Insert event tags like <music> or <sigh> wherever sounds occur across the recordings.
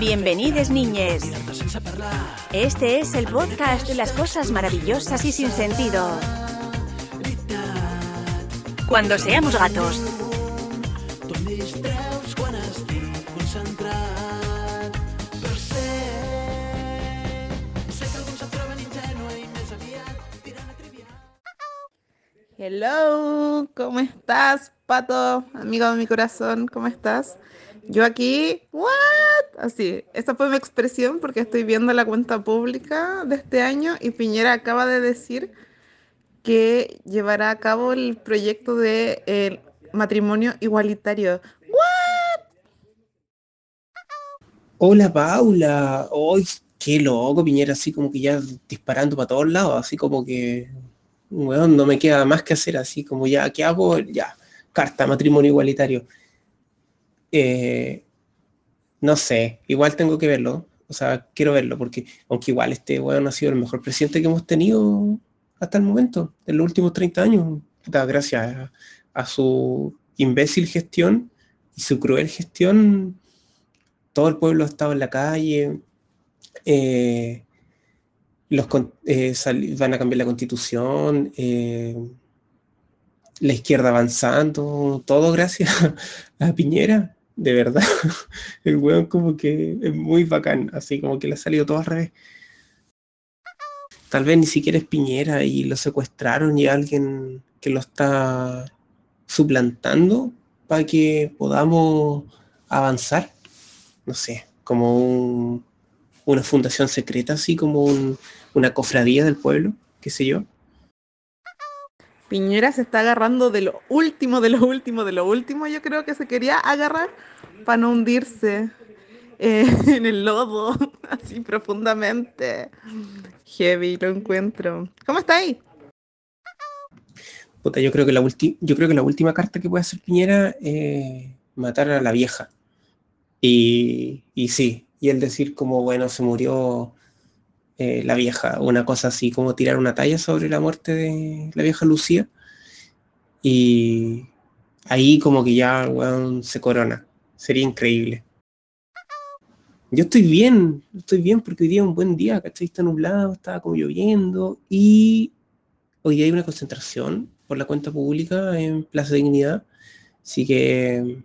Bienvenidos niñes. Este es el podcast de las cosas maravillosas y sin sentido. Cuando seamos gatos. Hello, ¿cómo estás, Pato? Amigo de mi corazón, ¿cómo estás? Yo aquí, ¿what? Así, esa fue mi expresión porque estoy viendo la cuenta pública de este año y Piñera acaba de decir que llevará a cabo el proyecto de el matrimonio igualitario. ¿What? Hola Paula, hoy qué loco Piñera, así como que ya disparando para todos lados, así como que, bueno, no me queda más que hacer, así como ya, ¿qué hago? Ya, carta, matrimonio igualitario. Eh, no sé, igual tengo que verlo, o sea, quiero verlo, porque aunque igual este weón ha sido el mejor presidente que hemos tenido hasta el momento, en los últimos 30 años, gracias a, su imbécil gestión y su cruel gestión, todo el pueblo ha estado en la calle, eh, los, eh, van a cambiar la constitución, eh, la izquierda avanzando, todo gracias <laughs> a Piñera, de verdad. <laughs> El weón como que es muy bacán, así como que le ha salido todo al revés. Tal vez ni siquiera es Piñera y lo secuestraron y alguien que lo está suplantando para que podamos avanzar. No sé, como un, una fundación secreta, así como un, una cofradía del pueblo, qué sé yo. Piñera se está agarrando de lo último, de lo último, de lo último, yo creo que se quería agarrar para no hundirse eh, <laughs> en el lodo, <laughs> así profundamente. Heavy, lo encuentro. ¿Cómo está ahí? Puta, yo creo que la yo creo que la última carta que puede hacer Piñera es matar a la vieja. Y, y sí, y el decir como, bueno, se murió eh, la vieja, una cosa así, como tirar una talla sobre la muerte de la vieja Lucía. Y ahí como que ya se corona. Sería increíble. Yo estoy bien, estoy bien porque hoy día es un buen día, ¿cachai? Está nublado, estaba como lloviendo y hoy día hay una concentración por la cuenta pública en Plaza Dignidad. Así que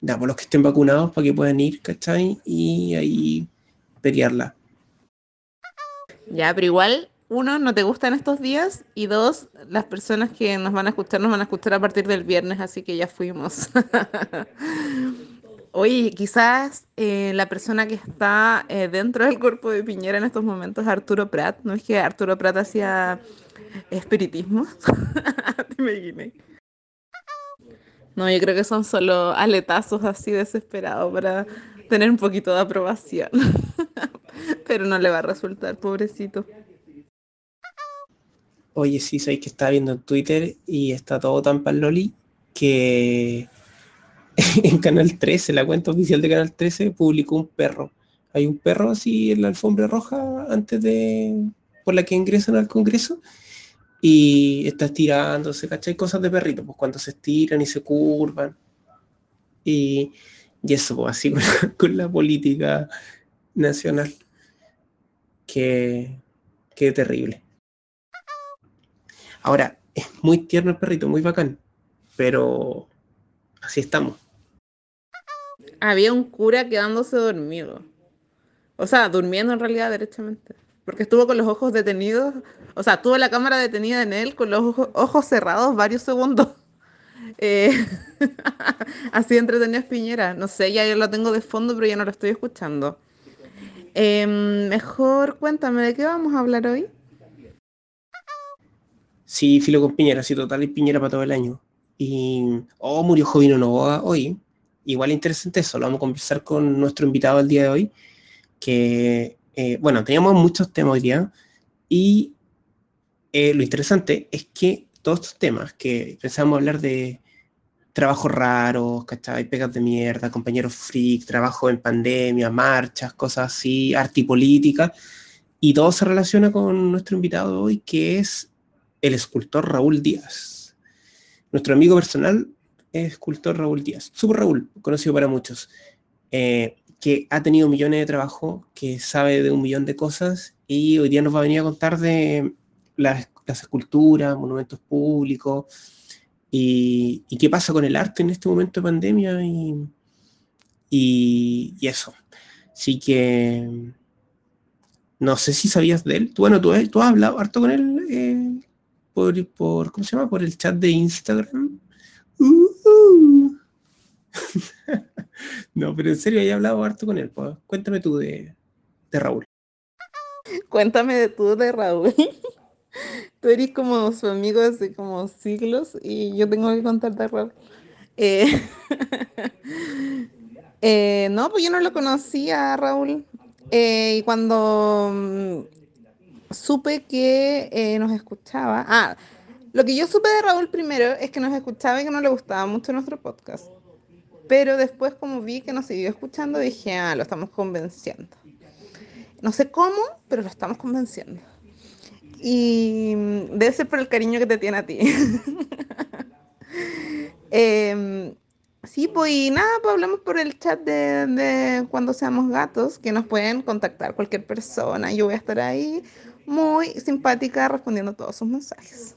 por los que estén vacunados para que puedan ir, ¿cachai? Y ahí pelearla. Ya, pero igual, uno, no te gustan estos días y dos, las personas que nos van a escuchar nos van a escuchar a partir del viernes, así que ya fuimos. <laughs> Oye, quizás eh, la persona que está eh, dentro del cuerpo de Piñera en estos momentos es Arturo Prat. ¿No es que Arturo Prat hacía espiritismo? <laughs> No, yo creo que son solo aletazos así desesperados para tener un poquito de aprobación. <laughs> <laughs> Pero no le va a resultar, pobrecito. Oye, sí, sabéis que estaba viendo en Twitter y está todo tan paloli que <laughs> en Canal 13, la cuenta oficial de Canal 13, publicó un perro. Hay un perro así en la alfombra roja antes de por la que ingresan al Congreso y está estirándose, ¿cachai? Cosas de perrito, pues cuando se estiran y se curvan. Y, y eso, pues así <laughs> con la, política nacional. Qué, terrible. Ahora, es muy tierno el perrito, muy bacán, pero así estamos. Había un cura quedándose dormido. O sea, durmiendo en realidad derechamente. Porque estuvo con los ojos detenidos o sea, tuvo la cámara detenida en él con los ojos, cerrados varios segundos. <laughs> Eh, <laughs> así entretenido Piñera. No sé, ya yo lo tengo de fondo, pero ya no lo estoy escuchando. Em, mejor cuéntame, ¿de qué vamos a hablar hoy? Sí, filo con Piñera, sí, total, y Piñera para todo el año. Y, oh, murió Jovino Novoa hoy. Igual interesante eso, lo vamos a conversar con nuestro invitado el día de hoy, que, eh, bueno, teníamos muchos temas hoy día, y eh, lo interesante es que todos estos temas que pensamos hablar de trabajos raros, ¿cachai? Pegas de mierda, compañeros freak, trabajo en pandemia, marchas, cosas así, arte y política, y todo se relaciona con nuestro invitado de hoy, que es el escultor Raúl Díaz. Nuestro amigo personal, escultor Raúl Díaz, Super Raúl, conocido para muchos, eh, que ha tenido millones de trabajo, que sabe de un millón de cosas y hoy día nos va a venir a contar de las, esculturas, monumentos públicos y, qué pasa con el arte en este momento de pandemia y, y, eso. Así que no sé si sabías de él. Bueno, tú, tú has hablado harto con él eh, por, por, ¿cómo se llama? Por el chat de Instagram. Uh-huh. <laughs> no, pero en serio, he hablado harto con él. Cuéntame tú de, de Raúl. Cuéntame de tú de Raúl. Tú eres como su amigo hace como siglos y yo tengo que contarte Raúl. Eh, <laughs> eh, no, pues yo no lo conocía, Raúl. Eh, y cuando mm, supe que nos escuchaba, ah, lo que yo supe de Raúl primero es que nos escuchaba y que no le gustaba mucho nuestro podcast. Pero después como vi que nos siguió escuchando, dije, ah, lo estamos convenciendo. No sé cómo, pero lo estamos convenciendo. Y mm, debe ser por el cariño que te tiene a ti. <laughs> Em, sí, pues y nada, pues hablamos por el chat de, de, cuando seamos gatos, que nos pueden contactar cualquier persona. Yo voy a estar ahí muy simpática respondiendo todos sus mensajes.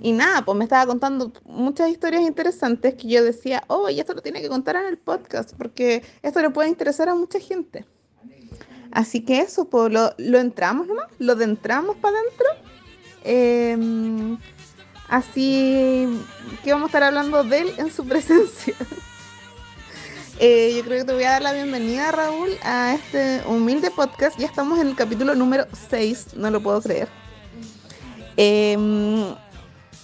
Y nada, pues me estaba contando muchas historias interesantes que yo decía, oh, y esto lo tiene que contar en el podcast, porque esto le puede interesar a mucha gente. Así que eso, pues lo, lo entramos nomás, lo entramos para adentro. Em, así que vamos a estar hablando de él en su <laughs> presencia. Eh, yo creo que te voy a dar la bienvenida, Raúl, a este humilde podcast. Ya estamos en el capítulo número 6, no lo puedo creer. Em,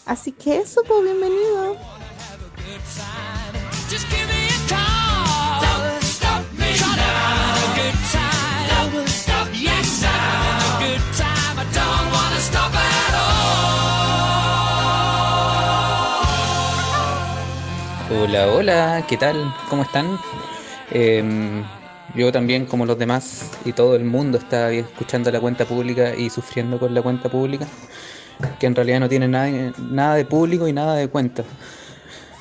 Así que eso, pues bienvenido. Hola, hola, ¿qué tal? ¿Cómo están? Em, yo también, como los demás y todo el mundo, está escuchando la cuenta pública y sufriendo con la cuenta pública que en realidad no tiene nada, nada de público y nada de cuenta.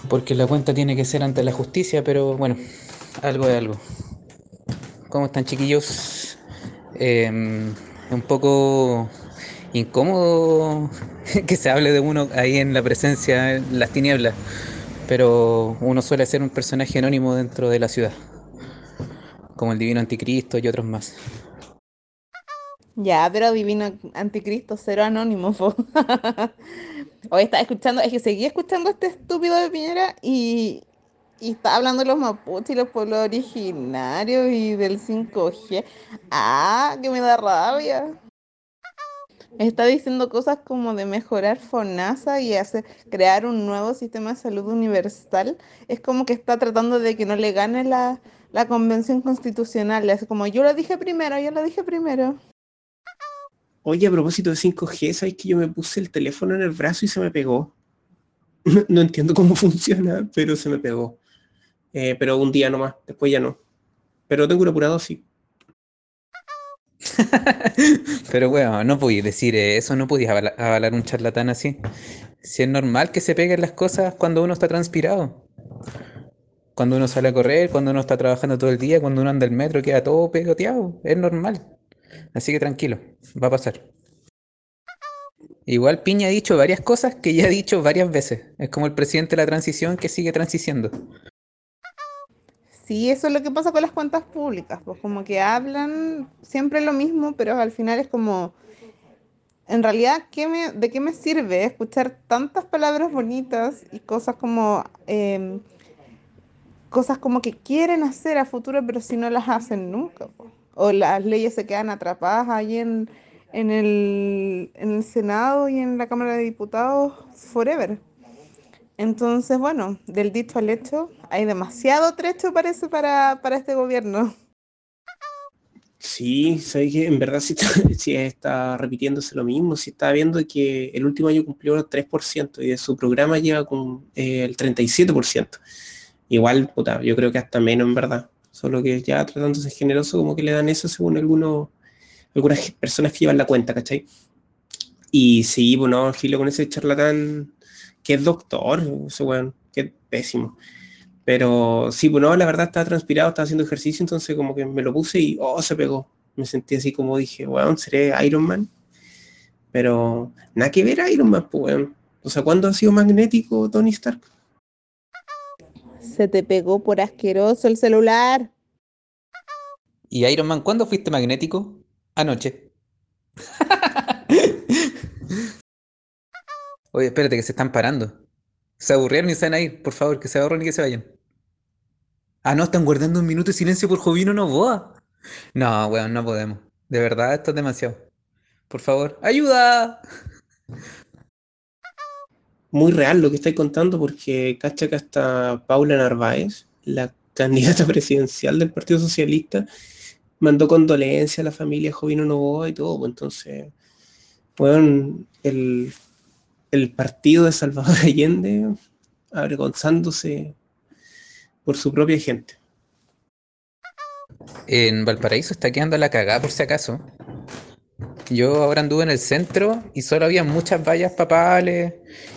Porque la cuenta tiene que ser ante la justicia, pero bueno, algo de algo. ¿Cómo están chiquillos? Em, un poco incómodo <laughs> que se hable de uno ahí en la presencia, en las tinieblas, pero uno suele ser un personaje anónimo dentro de la ciudad, como el divino anticristo y otros más. Ya, pero divino anticristo, cero anónimo. <laughs> Hoy estaba escuchando, es que seguí escuchando a este estúpido de Piñera y, y está hablando de los mapuches y los pueblos originarios y del 5G. Ah, que me da rabia. Está diciendo cosas como de mejorar FONASA y hacer, crear un nuevo sistema de salud universal. Es como que está tratando de que no le gane la, la convención constitucional. Es como yo lo dije primero, yo lo dije primero. Oye, a propósito de 5G, ¿sabes que yo me puse el teléfono en el brazo y se me pegó? <laughs> No, entiendo cómo <laughs> funciona, pero se me pegó. Eh, pero un día nomás, después ya no. Pero tengo un apurado, sí. <laughs> pero bueno, no podías decir eso, no podías avalar, un charlatán así. Si es normal que se peguen las cosas cuando uno está transpirado. Cuando uno sale a correr, cuando uno está trabajando todo el día, cuando uno anda el metro, queda todo pegoteado. Es normal. Así que tranquilo, va a pasar. Igual Piña ha dicho varias cosas que ya ha dicho varias veces. Es como el presidente de la transición que sigue transiciendo. Sí, eso es lo que pasa con las cuentas públicas, pues como que hablan siempre lo mismo, pero al final es como, en realidad, ¿qué me, ¿de qué me sirve escuchar tantas palabras bonitas y cosas como, em, cosas como que quieren hacer a futuro, pero si no las hacen nunca? O las leyes se quedan atrapadas ahí en, el, en el Senado y en la Cámara de Diputados forever. Entonces, bueno, del dicho al hecho, hay demasiado trecho parece para, para este gobierno. Sí, sé que en verdad sí <laughs> está, repitiéndose lo mismo, si está viendo que el último año cumplió el 3% y de su programa lleva con eh, el 37%. Igual, puta, yo creo que hasta menos en verdad solo que ya tratándose generoso como que le dan eso según algunos, algunas personas que llevan la cuenta, ¿cachai? Y sí, bueno, pues filo con ese charlatán que es doctor, ese weón. pésimo. Pero sí, bueno, pues la verdad estaba transpirado, estaba haciendo ejercicio, entonces como que me lo puse y, oh, se pegó. Me sentí así como dije, weón, seré Iron Man. Pero nada que ver Iron Man, pues, weón. O sea, ¿cuándo ha sido magnético Tony Stark? Se te pegó por asqueroso el celular. ¿Y Iron Man, cuándo fuiste magnético? Anoche. Oye, espérate, que se están parando. Se aburrieron y se van. Por favor, que se ahorren y que se vayan. Ah, no, están guardando un minuto de silencio por Jovino Novoa. No, weón, no podemos. De verdad, esto es demasiado. Por favor, ¡ayuda! Muy real lo que estáis contando porque cacha que hasta Paula Narváez, la <laughs> candidata presidencial del Partido Socialista, mandó condolencias a la familia Jovino Novoa y todo. Pues entonces, bueno, el, el partido de Salvador Allende avergonzándose por su propia gente. En Valparaíso está quedando la cagada por si acaso. Yo ahora anduve en el centro y solo había muchas vallas papales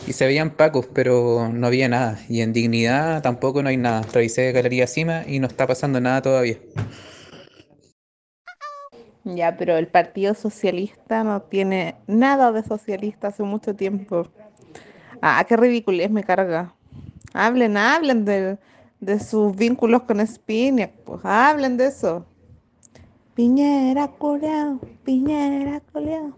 y se veían pacos, pero no había nada. Y en dignidad tampoco no hay nada. Revisé Galería Cima y no está pasando nada todavía. Ya, pero el Partido Socialista no tiene nada de socialista hace mucho tiempo. Ah, qué ridiculez me carga. Hablen, hablen de, sus vínculos con Spinac, pues hablen de eso. Piñera coleado, Piñera coleado.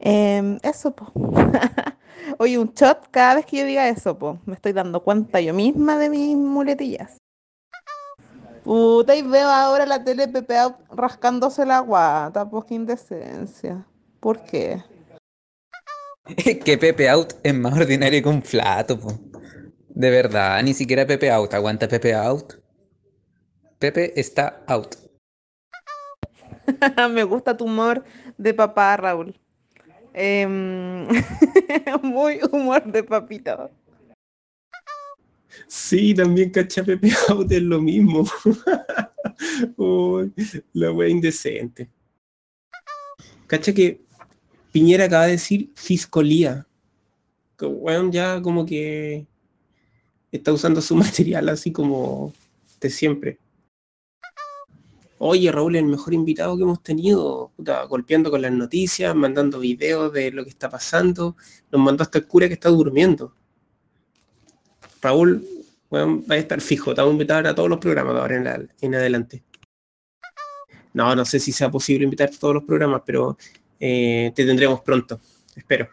Em, eso, pues. <laughs> Oye, un shot cada vez que yo diga eso, pues. Me estoy dando cuenta yo misma de mis muletillas. Puta, y veo ahora la tele Pepe rascándose la guata, pues qué indecencia. ¿Por qué? <laughs> que Pepe Out es más ordinario que un flato, po. De verdad, ni siquiera Pepe Out. Aguanta Pepe Out. Pepe está out. <laughs> Me gusta tu humor de papá, Raúl. Em, <laughs> muy humor de papito. Sí, también cacha Pepe <laughs> es lo mismo. <laughs> la wea indecente. Cacha que Piñera acaba de decir fiscolía. Que bueno, ya como que está usando su <laughs> material así como de siempre. Oye, Raúl, el mejor invitado que hemos tenido, golpeando con las noticias, mandando videos de lo que está pasando. Nos mandó hasta el cura que está durmiendo. Raúl, bueno, a estar fijo, te vamos a invitar a todos los programas ahora en, adelante. No, no sé si sea posible invitar a todos los programas, pero eh, te tendremos pronto, espero.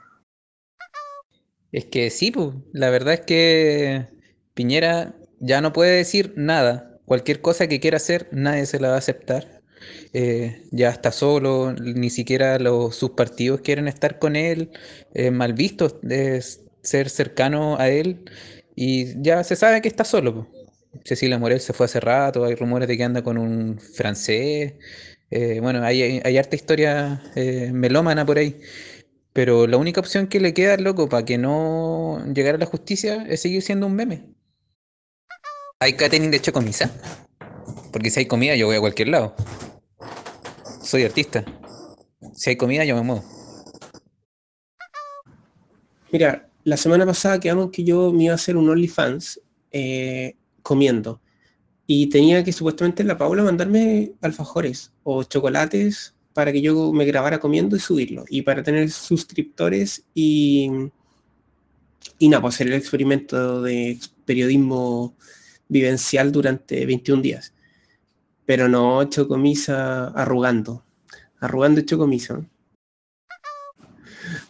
Es que sí, pues, la verdad es que Piñera ya no puede decir nada. Cualquier cosa que quiera hacer, nadie se la va a aceptar. Eh, ya está solo, ni siquiera los, sus partidos quieren estar con él, mal visto ser cercano a él y ya se sabe que está solo. Cecilia Morel se fue hace rato, hay rumores de que anda con un francés. Eh, bueno, hay, hay, harta historia eh, melómana por ahí. Pero la única opción que le queda, loco, para que no llegara a la justicia es seguir siendo un meme. ¿Hay catering de hecho comisa? Porque si hay comida, yo voy a cualquier lado. Soy artista. Si hay comida, yo me muevo. Mira, la semana pasada quedamos que yo me iba a hacer un OnlyFans eh, comiendo. Y tenía que supuestamente la Paula mandarme alfajores o chocolates para que yo me grabara comiendo y subirlo. Y para tener suscriptores y, y nada, pues hacer el experimento de periodismo vivencial durante 21 días. Pero no chocomisa arrugando. Arrugando chocomisa.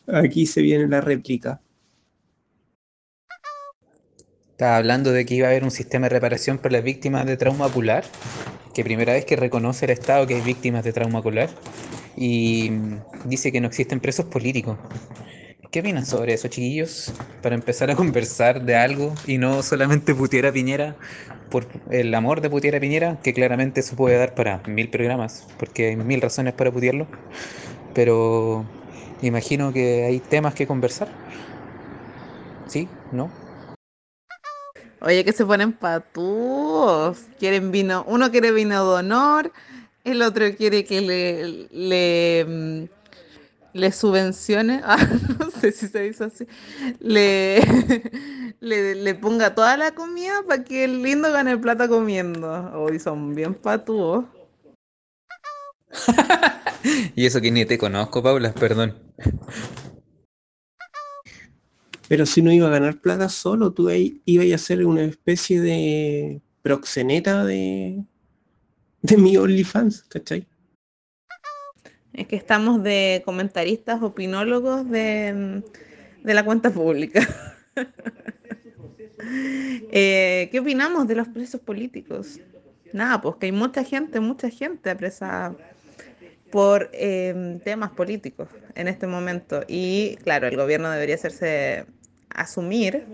Aquí se viene la réplica. Estaba hablando de que iba a haber un sistema de reparación para las víctimas de trauma ocular, que primera vez que reconoce el Estado que hay víctimas de trauma ocular, y dice que no existen presos políticos. ¿Qué opinan sobre eso, chiquillos? Para empezar a conversar de algo y no solamente putear Piñera por el amor de putear Piñera, que claramente eso puede dar para mil programas, porque hay mil razones para putearlo. Pero imagino que hay temas que conversar. ¿Sí? ¿No? Oye, que se ponen patúos. Quieren vino, uno quiere vino de honor, el otro quiere que le, le, mm, subvencione, <laughs> ah, no sé si se dice así, le, <laughs> le, le ponga toda la comida para que el lindo gane plata comiendo. Hoy son bien patúos. <laughs> y eso que ni te conozco, Paula, perdón. Pero si no iba a ganar plata solo, tú ahí ibas a ser una especie de proxeneta de, de mi OnlyFans, ¿cachai? Es que estamos de comentaristas, opinólogos de, de la cuenta pública. <laughs> eh, ¿Qué opinamos de los presos políticos? Nada, pues que hay mucha gente, mucha gente apresada por eh, temas políticos en este momento. Y claro, el gobierno debería hacerse asumir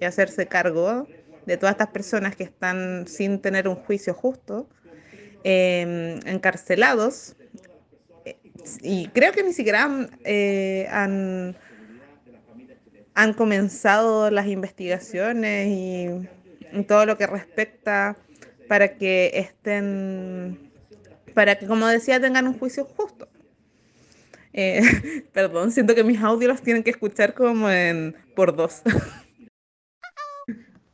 y hacerse cargo de todas estas personas que están sin tener un juicio justo, eh, encarcelados. Y creo que ni siquiera han, eh, han, han, comenzado las investigaciones y, y todo lo que respecta para que estén, para que, como decía, tengan un juicio justo. Eh, <laughs> perdón, siento que mis audios los tienen que escuchar como en por dos.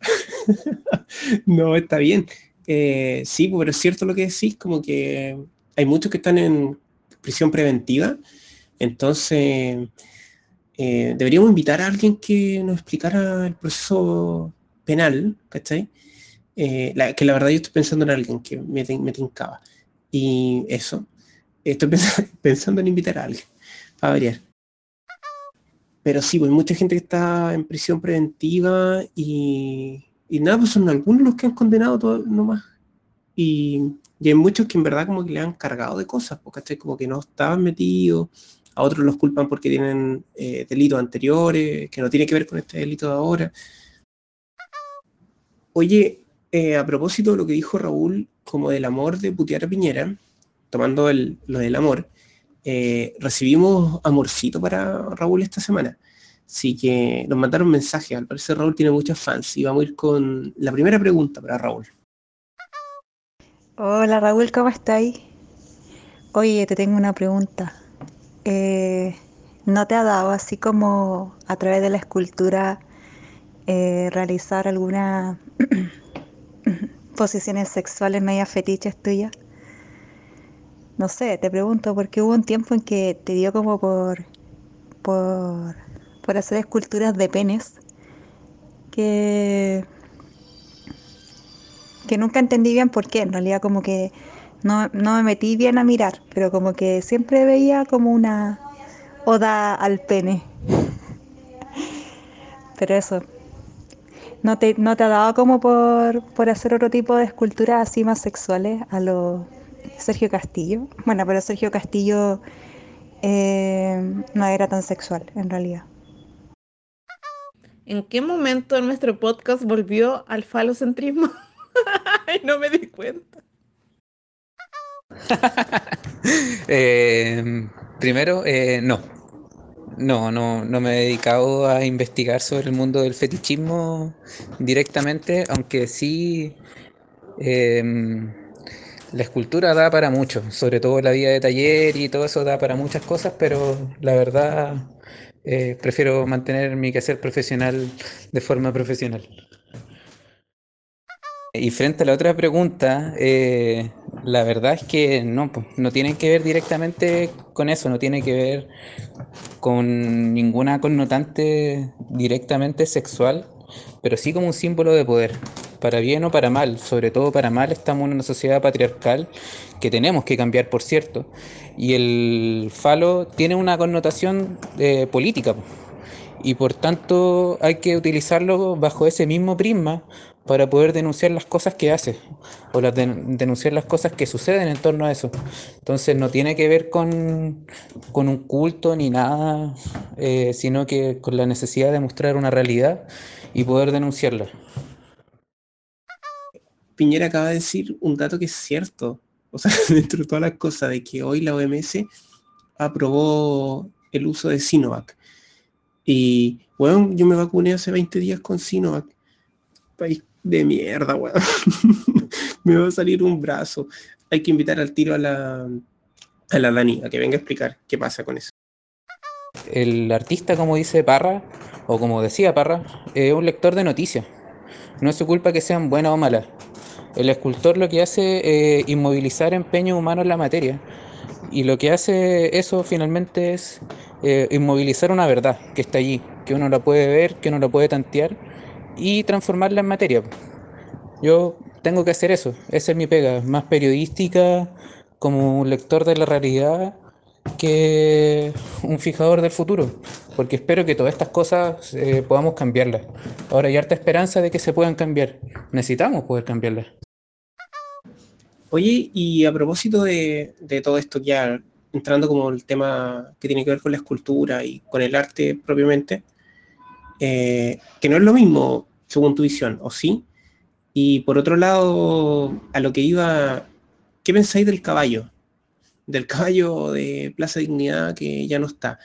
<laughs> no, está bien. Eh, sí, pero es cierto lo que decís, como que hay muchos que están en prisión preventiva, entonces eh, deberíamos invitar a alguien que nos explicara el proceso penal, ¿cachai? Eh, la, que la verdad yo estoy pensando en alguien que me, me. Y eso, estoy <laughs> pensando en invitar a alguien, para variar. Pero sí, pues mucha gente que está en prisión preventiva y, y nada, pues son algunos los que han condenado todo nomás. Y, y hay muchos que en verdad como que le han cargado de cosas, porque como que no estaban metidos, a otros los culpan porque tienen eh, delitos anteriores, que no tiene que ver con este delito de ahora. Oye, eh, a propósito de lo que dijo Raúl, como del amor de putear a Piñera, tomando el, lo del amor, eh, recibimos amorcito para Raúl esta semana. Así que nos mandaron mensajes. Al parecer Raúl tiene muchos fans y vamos a ir con la primera pregunta para Raúl. Hola Raúl, ¿cómo estáis? Oye, te tengo una pregunta. Eh, ¿No te ha dado así como a través de la escultura eh, realizar algunas <clears throat> <clears throat> posiciones sexuales media fetiches tuyas? No sé, te pregunto porque hubo un tiempo en que te dio como por, por, por hacer esculturas de penes que, que nunca entendí bien por qué. En realidad como que no, no me metí bien a mirar, pero como que siempre veía como una oda al pene. <laughs> pero eso, ¿no te, no te ha dado como por, por hacer otro tipo de esculturas así más sexuales a lo Sergio Castillo? Bueno, pero Sergio Castillo eh, no era tan sexual en realidad. ¿En qué momento nuestro podcast volvió al falocentrismo? <laughs> Ay, no me di cuenta. <laughs> eh, primero, eh, no. No, no, no me he dedicado a investigar sobre el mundo del fetichismo directamente, aunque sí eh, la escultura da para mucho, sobre todo la vida de taller y todo eso da para muchas cosas, pero la verdad eh, prefiero mantener mi quehacer profesional de forma profesional. Y frente a la otra pregunta, eh, la verdad es que no, no tienen que ver directamente con eso, no tiene que ver con ninguna connotante directamente sexual, pero sí como un símbolo de poder, para bien o para mal, sobre todo para mal estamos en una sociedad patriarcal que tenemos que cambiar, por cierto, y el falo tiene una connotación eh, política, y por tanto hay que utilizarlo bajo ese mismo prisma para poder denunciar las cosas que hace o denunciar las cosas que suceden en torno a eso. Entonces no tiene que ver con, con un culto ni nada, eh, sino que con la necesidad de mostrar una realidad y poder denunciarla. Piñera acaba de decir un dato que es cierto, o sea, <laughs> dentro de todas las cosas, de que hoy la OMS aprobó el uso de Sinovac. Y, bueno, yo me vacuné hace 20 días con Sinovac. País de mierda, weón. <laughs> me va a salir un brazo. Hay que invitar al tiro a la, a la Dani a que venga a explicar qué pasa con eso. el artista, como dice Parra, o como decía Parra, es un lector de noticias. No es su culpa que sean buenas o malas. El escultor lo que hace es inmovilizar empeño humano en la materia. Y lo que hace eso finalmente es eh, inmovilizar una verdad que está allí, que uno la puede ver, que uno la puede tantear y transformarla en materia. Yo tengo que hacer eso, esa es mi pega, más periodística, como un lector de la realidad que un fijador del futuro, porque espero que todas estas cosas eh, podamos cambiarlas. Ahora hay harta esperanza de que se puedan cambiar, necesitamos poder cambiarlas. Oye, y a propósito de, todo esto ya entrando como el tema que tiene que ver con la escultura y con el arte propiamente, eh, que no es lo mismo según tu visión, ¿o sí? Y por otro lado, a lo que iba, ¿qué pensáis del caballo? Del caballo de Plaza Dignidad que ya no está.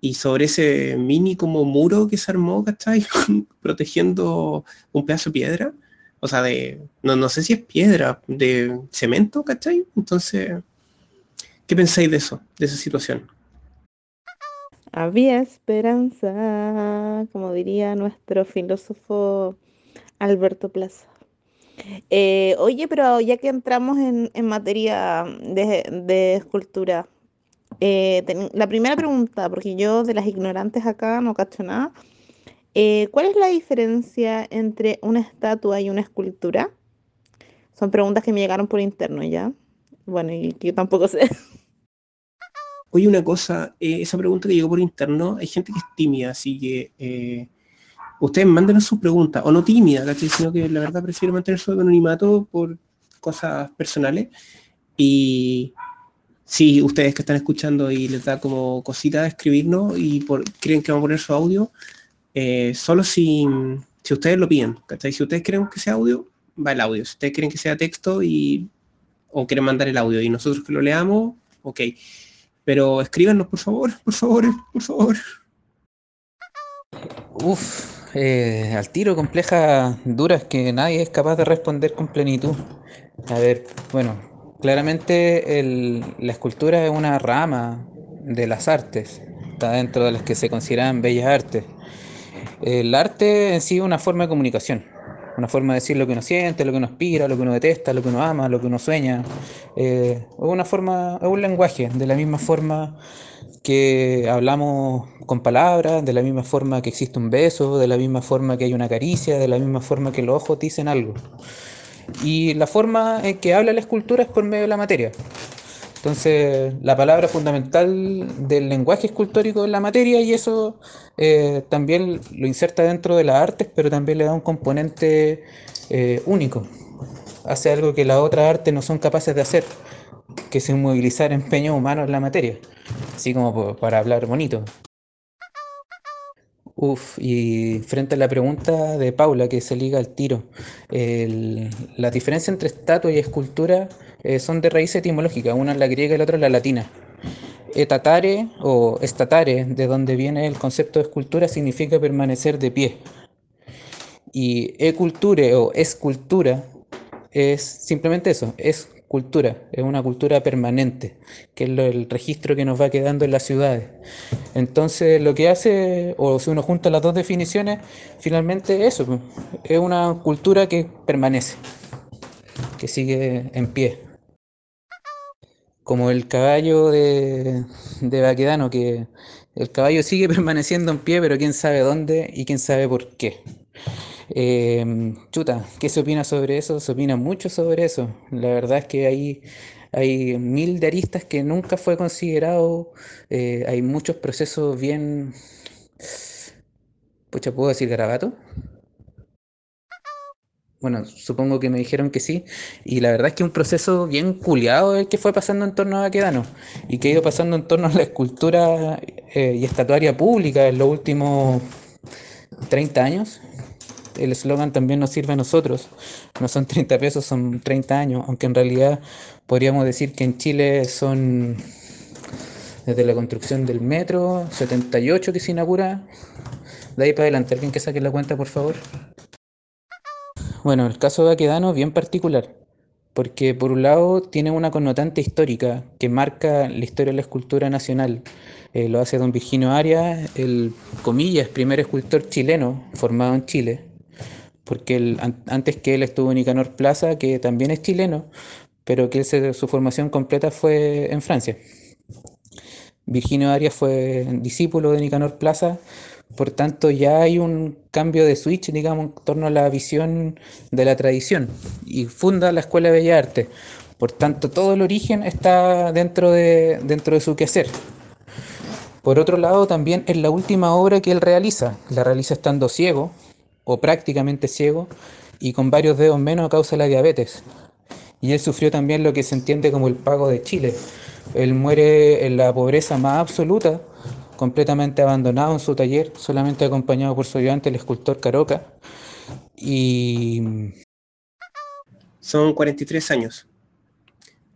Y sobre ese mini como muro que se armó, ¿cachai? <laughs> Protegiendo un pedazo de piedra. O sea, de, no, no sé si es piedra, de cemento, ¿cachai? Entonces, ¿Qué pensáis de eso, de esa situación? Había esperanza, como diría nuestro filósofo Alberto Plaza. Eh, oye, pero ya que entramos en, materia de, escultura, eh, la primera pregunta, porque yo de las ignorantes acá no cacho nada, eh, ¿cuál es la diferencia entre una estatua y una escultura? Son preguntas que me llegaron por interno ya. Bueno, y yo tampoco sé. <laughs> Oye, una cosa, esa pregunta que llegó por interno, hay gente que es tímida, así que ustedes mándenos sus preguntas, o no tímida. Sino que la verdad prefiero mantener su anonimato por cosas personales. Y si ustedes que están escuchando y les da como cosita de escribirnos y creen que vamos a poner su audio, eh, solo si, si ustedes lo piden, ¿cachai? Si ustedes quieren que sea audio, va el audio. Si ustedes quieren que sea texto y o quieren mandar el audio y nosotros que lo leamos, ok. Pero escríbanos, por favor, por favor, por favor. Uf, eh, al tiro complejas, duras que nadie es capaz de responder con plenitud. A ver, bueno, claramente la escultura es una rama de las artes, está dentro de las que se consideran bellas artes. El arte en sí es una forma de comunicación una forma de decir lo que uno siente, lo que uno aspira, lo que uno detesta, lo que uno ama, lo que uno sueña. Eh, es una forma, es un lenguaje, de la misma forma que hablamos con palabras, de la misma forma que existe un beso, de la misma forma que hay una caricia, de la misma forma que los ojos dicen algo. Y la forma en que habla la escultura es por medio de la materia. Entonces, la palabra fundamental del lenguaje escultórico es la materia y eso eh, también lo inserta dentro de las artes, pero también le da un componente eh, único. Hace algo que las otras artes no son capaces de hacer, que es inmovilizar empeño humano en la materia, así como para hablar bonito. Uf, y frente a la pregunta de Paula que se liga al tiro, la diferencia entre estatua y escultura eh, son de raíz etimológica, una es la griega y la otra es la latina. Etatare o estatare, de donde viene el concepto de escultura, significa permanecer de pie. Y eculture o escultura es simplemente eso, es cultura, es una cultura permanente, que es el registro que nos va quedando en las ciudades. Entonces, lo que hace, o si uno junta las dos definiciones, finalmente eso, es una cultura que permanece, que sigue en pie como el caballo de, de Baquedano, que el caballo sigue <laughs> permaneciendo en pie, pero quién sabe dónde y quién sabe por qué. Eh, chuta, ¿qué se opina sobre eso? Se opina mucho sobre eso. La verdad es que hay, hay mil de aristas que nunca fue considerado. Eh, hay muchos procesos bien. Pucha, ¿puedo decir garabato? Bueno, supongo que me dijeron que sí. Y la verdad es que un proceso bien culiado el que fue pasando en torno a Baquedano y que ha ido pasando en torno a la escultura eh, y estatuaria pública en los últimos 30 años. El eslogan también nos sirve a nosotros. No son 30 pesos, son 30 años, aunque en realidad podríamos decir que en Chile son desde la construcción del metro, 78 que se inaugura. De ahí para adelante, alguien que saque la cuenta, por favor. Bueno, el caso de Aquedano bien particular. porque por un lado tiene una connotante histórica que marca la historia de la escultura nacional. Eh, lo hace don Virginio Arias, el, comillas, primer escultor chileno formado en Chile, porque antes que él estuvo Nicanor Plaza, que también es chileno, pero que su formación completa fue en Francia. Virginio Arias fue discípulo de Nicanor Plaza, por tanto ya hay un cambio de switch, digamos, en torno a la visión de la tradición y funda la Escuela de Bellas Artes. Por tanto, todo el origen está dentro de, dentro de su quehacer. Por otro lado, también es la última obra que él realiza. La realiza estando ciego, o prácticamente ciego, y con varios dedos menos a causa de la diabetes. Y él sufrió también lo que se entiende como el pago de Chile, él muere en la pobreza más absoluta, completamente abandonado en su taller, solamente acompañado por su ayudante, el escultor Caroca. Y. Son 43 años.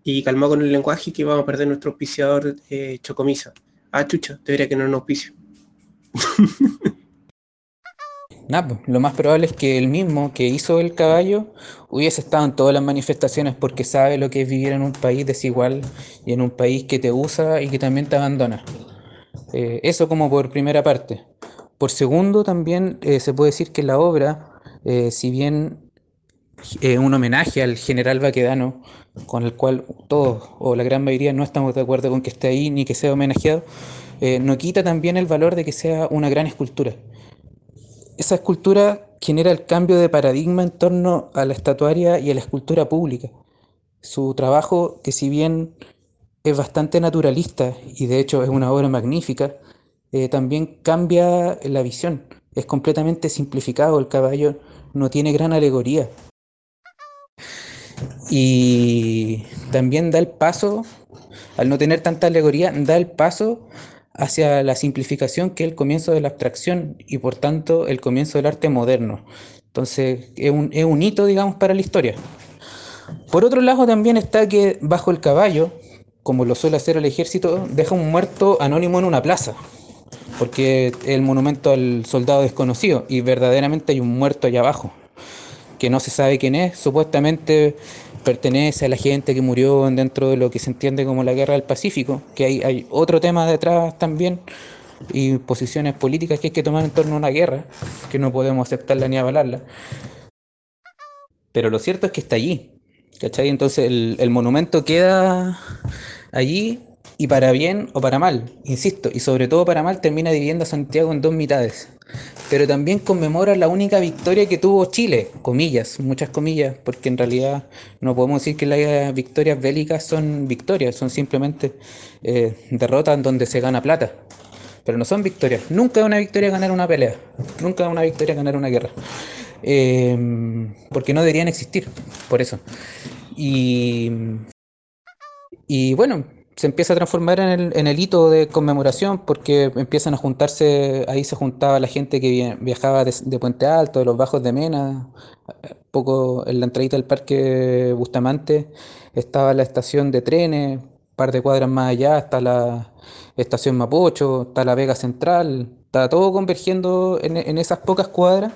Y calmado con el lenguaje que vamos a perder nuestro auspiciador eh, Chocomisa. Ah, chucha, debería que no nos auspicio. <laughs> Lo más probable es que el mismo que hizo el caballo hubiese estado en todas las manifestaciones porque sabe lo que es vivir en un país desigual y en un país que te usa y que también te abandona. Eh, eso como por primera parte. Por segundo, también eh, se puede decir que la obra, eh, si bien es un homenaje al general Baquedano, con el cual todos o la gran mayoría no estamos de acuerdo con que esté ahí ni que sea homenajeado, no quita también el valor de que sea una gran escultura esa escultura genera el cambio de paradigma en torno a la estatuaria y a la escultura pública. Su trabajo, que si bien es bastante naturalista y de hecho es una obra magnífica, eh, también cambia la visión. Es completamente simplificado, el caballo no tiene gran alegoría. Y también da el paso, al no tener tanta alegoría, da el paso hacia la simplificación que es el comienzo de la abstracción y por tanto el comienzo del arte moderno. Entonces es un, es un hito, digamos, para la historia. Por otro lado también está que bajo el caballo, como lo suele hacer el ejército, deja un muerto anónimo en una plaza, porque es el monumento al soldado desconocido y verdaderamente hay un muerto allá abajo, que no se sabe quién es, supuestamente pertenece a la gente que murió dentro de lo que se entiende como la guerra del Pacífico, que hay, otro tema detrás también y posiciones políticas que hay que tomar en torno a una guerra, que no podemos aceptarla ni avalarla. Pero lo cierto es que está allí, ¿cachai? Entonces el monumento queda allí y para bien o para mal, insisto, y sobre todo para mal termina dividiendo a Santiago en dos mitades. Pero también conmemora la única victoria que tuvo Chile, comillas, muchas comillas, porque en realidad no podemos decir que las victorias bélicas son victorias, son simplemente eh, derrotas donde se gana plata. Pero no son victorias. Nunca es una victoria ganar una pelea. Nunca es una victoria ganar una guerra. Eh, porque no deberían existir, por eso. Y, y bueno, se empieza a transformar en el, en el, hito de conmemoración porque empiezan a juntarse, ahí se juntaba la gente que viajaba de, Puente Alto, de los Bajos de Mena, poco en la entradita del Parque Bustamante estaba la estación de trenes, par de cuadras más allá está la estación Mapocho, está la Vega Central, está todo convergiendo en, en esas pocas cuadras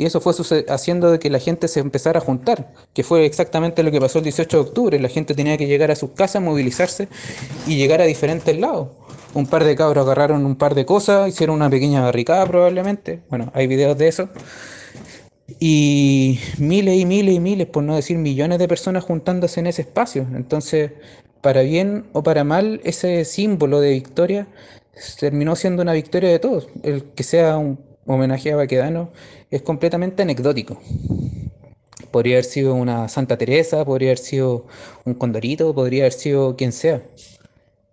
y eso fue haciendo de que la gente se empezara a juntar, que fue exactamente lo que pasó el 18 de octubre. La gente tenía que llegar a sus casas, movilizarse y llegar a diferentes lados. Un par de cabros agarraron un par de cosas, hicieron una pequeña barricada probablemente. Bueno, hay videos de eso. Y miles y miles y miles, por no decir millones de personas juntándose en ese espacio. Entonces, para bien o para mal, ese símbolo de victoria terminó siendo una victoria de todos. El que sea un homenaje a Baquedano es completamente anecdótico. Podría haber sido una Santa Teresa, podría haber sido un Condorito, podría haber sido quien sea.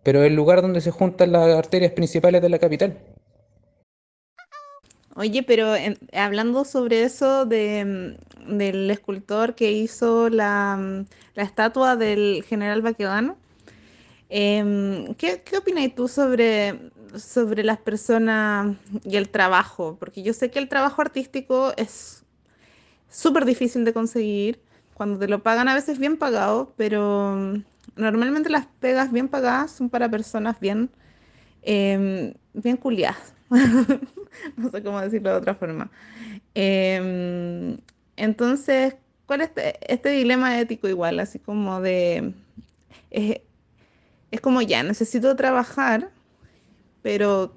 Pero es el lugar donde se juntan las arterias principales de la capital. Oye, pero hablando sobre eso de, del escultor que hizo la, la estatua del general Baquedano, eh, ¿qué, ¿qué opinas tú sobre sobre las personas y el trabajo, porque yo sé que el trabajo artístico es súper difícil de conseguir, cuando te lo pagan a veces bien pagado, pero mm, normalmente las pegas bien pagadas son para personas bien, em, bien culiadas, <laughs> no sé cómo decirlo de otra forma. Em, entonces, cuál es este, este dilema ético igual, así como de, es, es como ya, necesito trabajar, pero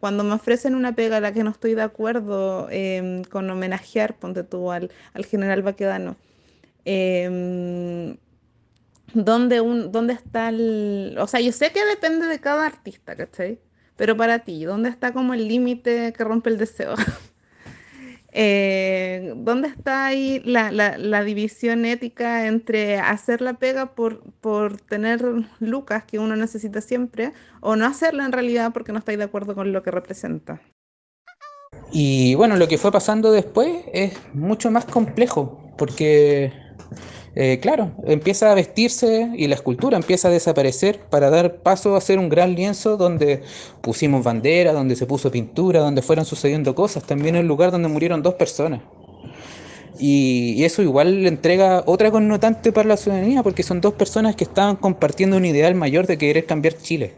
cuando me ofrecen una pega a la que no estoy de acuerdo em, con homenajear, ponte tú al, al general Baquedano, eh, ¿dónde, ¿dónde está el...? O sea, yo sé que depende de cada artista, ¿cachai? Pero para ti, ¿dónde está como el límite que rompe el deseo? <laughs> Eh, ¿Dónde está ahí la, división ética entre hacer la pega por, por tener lucas que uno necesita siempre o no hacerla en realidad porque no estáis de acuerdo con lo que representa? Y bueno, lo que fue pasando después es mucho más complejo porque eh, claro, empieza a vestirse y la escultura empieza a desaparecer para dar paso a ser un gran lienzo donde pusimos bandera, donde se puso pintura, donde fueron sucediendo cosas, también el lugar donde murieron dos personas. Y, y, eso igual le entrega otra connotante para la ciudadanía, porque son dos personas que estaban compartiendo un ideal mayor de querer cambiar Chile.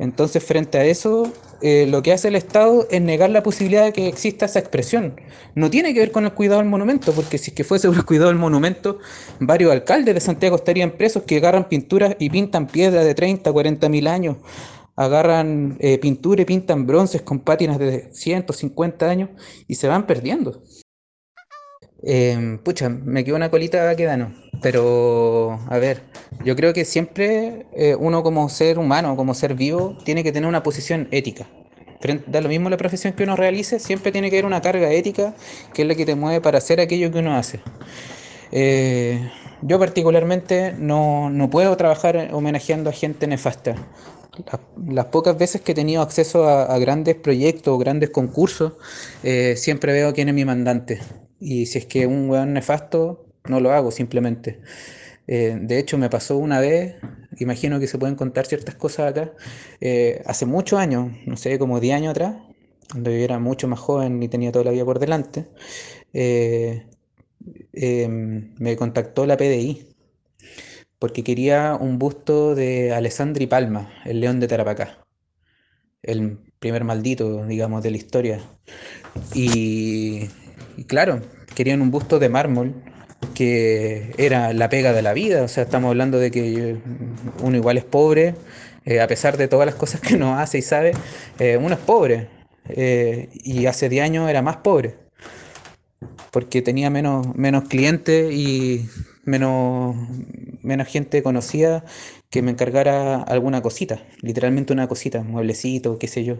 Entonces, frente a eso, eh, lo que hace el Estado es negar la posibilidad de que exista esa expresión. No tiene que ver con el cuidado del monumento, porque si es que fuese por <laughs> el cuidado del monumento, varios alcaldes de Santiago estarían presos que agarran pinturas y pintan piedras de 30, 40 mil años, agarran eh, pintura y pintan bronces con pátinas de 150 años y se van perdiendo. Eh, pucha, me quedó una colita quedano, pero a ver, yo creo que siempre eh, uno como ser humano, como ser vivo, tiene que tener una posición ética. Da lo mismo la profesión que uno realice, siempre tiene que haber una carga ética que es la que te mueve para hacer aquello que uno hace. Eh, yo particularmente no, no, puedo trabajar homenajeando a gente nefasta. Las, pocas veces que he tenido acceso a, grandes proyectos grandes concursos, eh, siempre veo quién es mi mandante. Y si es que un weón nefasto, no lo hago simplemente. Eh, de hecho, me pasó una vez, imagino que se pueden contar ciertas cosas acá, eh, hace muchos años, no sé, como 10 años atrás, cuando yo era mucho más joven y tenía toda la vida por delante, eh, me contactó la PDI porque quería un busto de Alessandri Palma, el león de Tarapacá, el primer maldito, digamos, de la historia. Y claro, querían un busto de mármol que era la pega de la vida, o sea, estamos hablando de que uno igual es pobre, eh, a pesar de todas las cosas que uno hace y sabe, eh, uno es pobre, eh, y hace 10 años era más pobre, porque tenía menos, menos clientes y menos, menos gente conocida que me encargara alguna cosita, literalmente una cosita, un mueblecito, qué sé yo,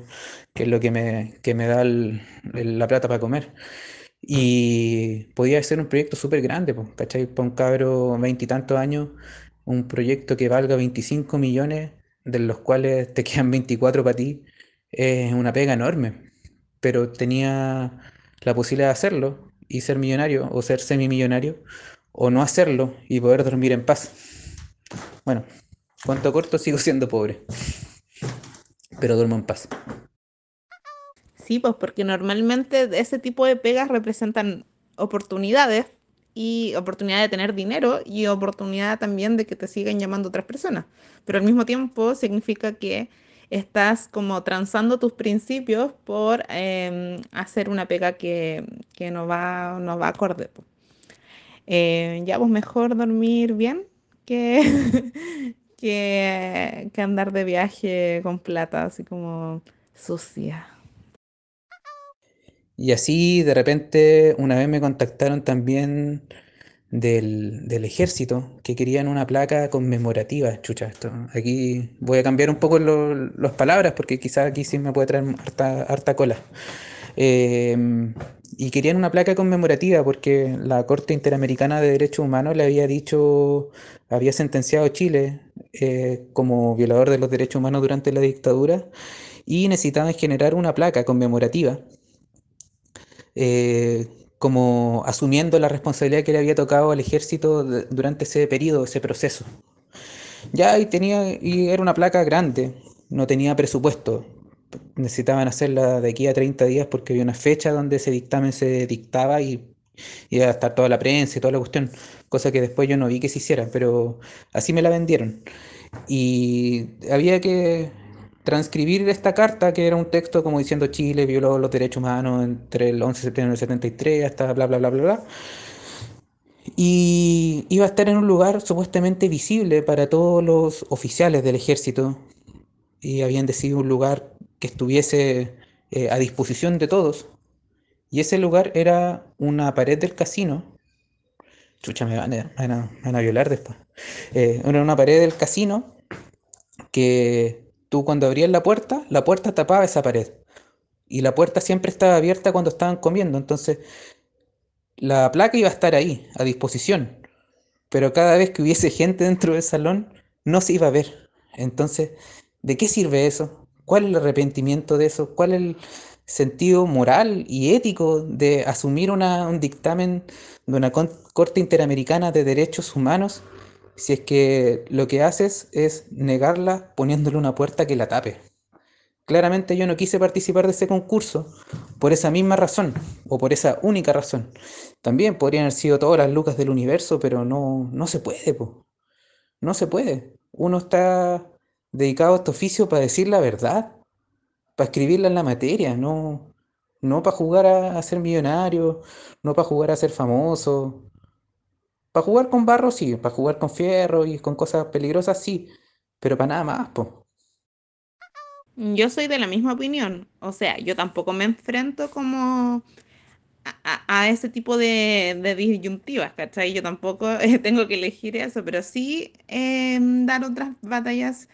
que es lo que me, que me da la plata para comer. Y podía ser un proyecto súper grande, ¿cachai? Para un cabro veintitantos años, un proyecto que valga 25 millones, de los cuales te <laughs> quedan 24 para ti, es una pega enorme. Pero tenía la posibilidad de hacerlo y ser millonario o ser semimillonario, o no hacerlo y poder dormir en paz. Bueno, cuanto corto sigo siendo pobre, pero duermo en paz. Sí, pues porque normalmente ese tipo de pegas representan oportunidades y oportunidad de tener dinero y oportunidad también de que te sigan llamando otras personas. Pero al mismo tiempo significa que estás como transando tus principios por eh, hacer una pega que, que, no, va, no va acorde. Eh, ya, pues mejor dormir bien que, <laughs> que, que andar de viaje con plata, así como sucia. Y así de repente una vez me contactaron también del, del ejército que querían una placa conmemorativa. Chucha, esto. Aquí voy a cambiar un poco las palabras porque quizás aquí sí me puede traer harta, harta cola. Eh, y querían una placa conmemorativa porque la Corte Interamericana de Derechos Humanos le había dicho, había sentenciado a Chile eh, como violador de los derechos humanos durante la dictadura y necesitaban generar una placa conmemorativa eh, como asumiendo la responsabilidad que le había tocado al ejército durante ese periodo, ese proceso. Ya y tenía, y era una placa grande, no tenía presupuesto. Necesitaban hacerla de aquí a 30 días porque había una fecha donde ese dictamen se dictaba y iba a estar toda la prensa y toda la cuestión, cosa que después yo no vi que se hiciera, pero así me la vendieron. Y había que transcribir esta carta, que era un texto como diciendo Chile violó los derechos humanos entre el 11 de septiembre del 73 hasta bla, bla, bla, bla, bla. y iba a estar en un lugar supuestamente visible para todos los oficiales del ejército y habían decidido un lugar que estuviese eh, a disposición de todos. Y ese lugar era una pared del casino. Chucha, me van a, violar después. Eh, era una pared del casino que tú cuando abrías la puerta, la puerta tapaba esa pared. Y la puerta siempre estaba abierta cuando estaban comiendo. Entonces, la placa iba a estar ahí, a disposición. Pero cada vez que hubiese <laughs> gente dentro del salón, no se iba a ver. Entonces, ¿de qué sirve eso? ¿Cuál es el arrepentimiento de eso? ¿Cuál es el sentido moral y ético de asumir un dictamen de una Corte Interamericana de Derechos Humanos si es que lo que haces es negarla poniéndole una puerta que la tape? Claramente yo no quise participar de ese concurso por esa misma razón, o por esa única razón. También podrían haber sido todas las lucas del universo, pero no, no se puede, no se puede. Uno está dedicado a este oficio para decir la verdad, para escribirla en la materia, no, no para jugar a, ser millonario, no para jugar a ser famoso. Para jugar con barro sí, para jugar con fierro y con cosas peligrosas sí, pero para nada más, pues. Yo soy de la misma opinión. O sea, yo tampoco me enfrento como a, ese tipo de, disyuntivas, ¿cachai? Yo tampoco <laughs> tengo que elegir eso, pero sí em, dar otras batallas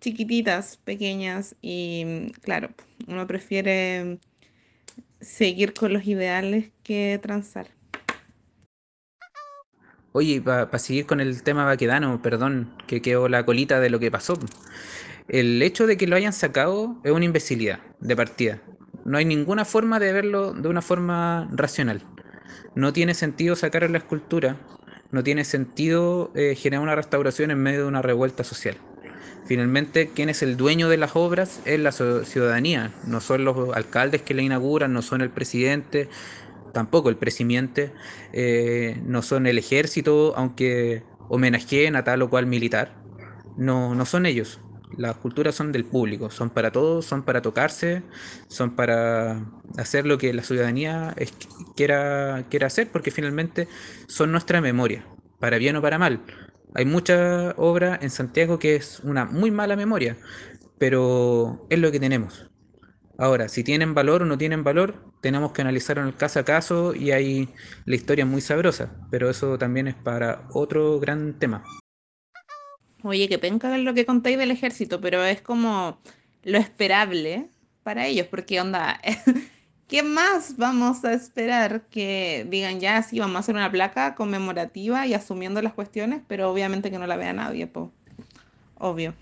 chiquititas, pequeñas y claro, uno prefiere seguir con los ideales que transar. Oye, para seguir con el tema vaquedano, perdón, que quedó la colita de lo que pasó el hecho de que lo hayan sacado es una imbecilidad de partida. No hay ninguna forma de verlo de una forma racional. No tiene sentido sacar la escultura, no tiene sentido eh, generar una restauración en medio de una revuelta social. Finalmente, quien es el dueño de las obras es la ciudadanía, no son los alcaldes que la inauguran, no son el presidente, tampoco el presidente, eh, no son el ejército, aunque homenajeen a tal o cual militar, no, no son ellos. Las culturas son del público, son para todos, son para tocarse, son para hacer lo que la ciudadanía quiera, quiera hacer, porque finalmente son nuestra memoria, para bien o para mal. Hay mucha obra en Santiago que es una muy mala memoria, pero es lo que tenemos. Ahora, si tienen valor o no tienen valor, tenemos que analizarlo en el caso a caso y hay la historia muy sabrosa, pero eso también es para otro gran tema. Oye, que penca lo que contáis del ejército, pero es como lo esperable para ellos, porque onda, <laughs> ¿qué más vamos a esperar que digan ya sí, vamos a hacer una placa conmemorativa y asumiendo las cuestiones, pero obviamente que no la vea nadie, po. obvio.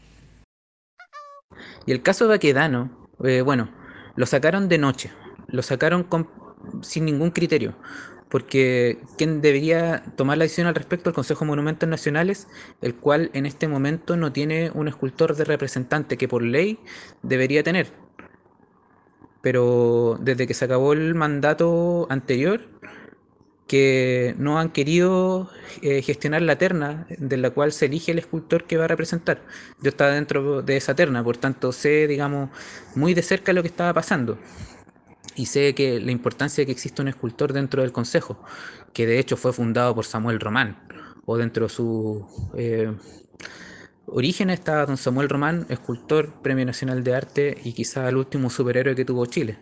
Y el caso de Baquedano, eh, bueno, lo sacaron de noche, lo sacaron sin ningún criterio porque quien debería tomar la decisión al respecto el Consejo de Monumentos Nacionales, el cual en este momento no tiene un escultor de representante que por ley debería tener. Pero desde que se acabó el mandato anterior, que no han querido eh, gestionar la terna de la cual se elige el escultor que va a representar. Yo estaba dentro de esa terna, por tanto sé, digamos, muy de cerca lo que estaba pasando y sé que la importancia de que exista un escultor dentro del Consejo, que de hecho fue fundado por Samuel Román, o dentro de su eh, origen está don Samuel Román, escultor, Premio Nacional de Arte y quizá el último superhéroe que tuvo Chile.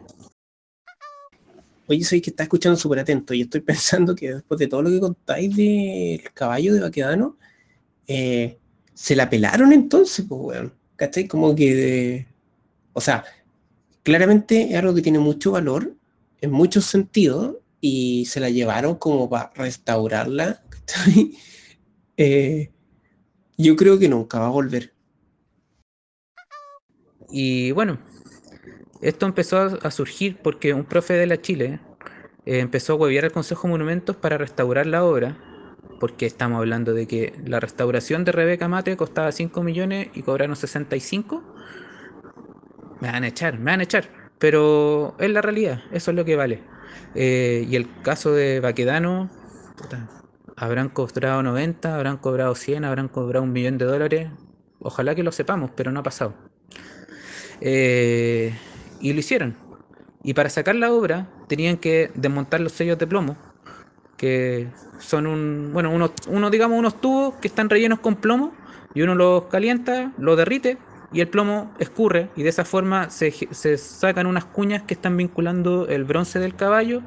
Oye, soy que está escuchando súper atento y estoy <laughs> pensando que después de todo lo que contáis del caballo de Baquedano, eh, se la pelaron entonces, pues, weón. ¿Cachai? Como que, o sea, claramente es algo que tiene mucho valor en muchos sentidos y se la llevaron como para restaurarla. <laughs> Eh, yo creo que nunca va a volver. Y bueno, esto empezó a surgir porque un profe de la Chile eh, empezó a hueviar al Consejo de Monumentos para restaurar la obra, porque estamos hablando de que la restauración de Rebeca Mate costaba 5 millones y cobraron 65 me van a echar, me van a echar. Pero es la realidad, eso es lo que vale. Eh, y el caso de Baquedano, habrán cobrado 90, habrán cobrado 100, habrán cobrado un millón de dólares. Ojalá que lo sepamos, pero no ha pasado. Eh, y lo hicieron. Y para sacar la obra tenían que desmontar los sellos de plomo, que son un, bueno, uno, uno digamos unos tubos que están rellenos con plomo y uno los calienta, lo derrite y el plomo escurre y de esa forma se, se, sacan unas cuñas que están vinculando el bronce del caballo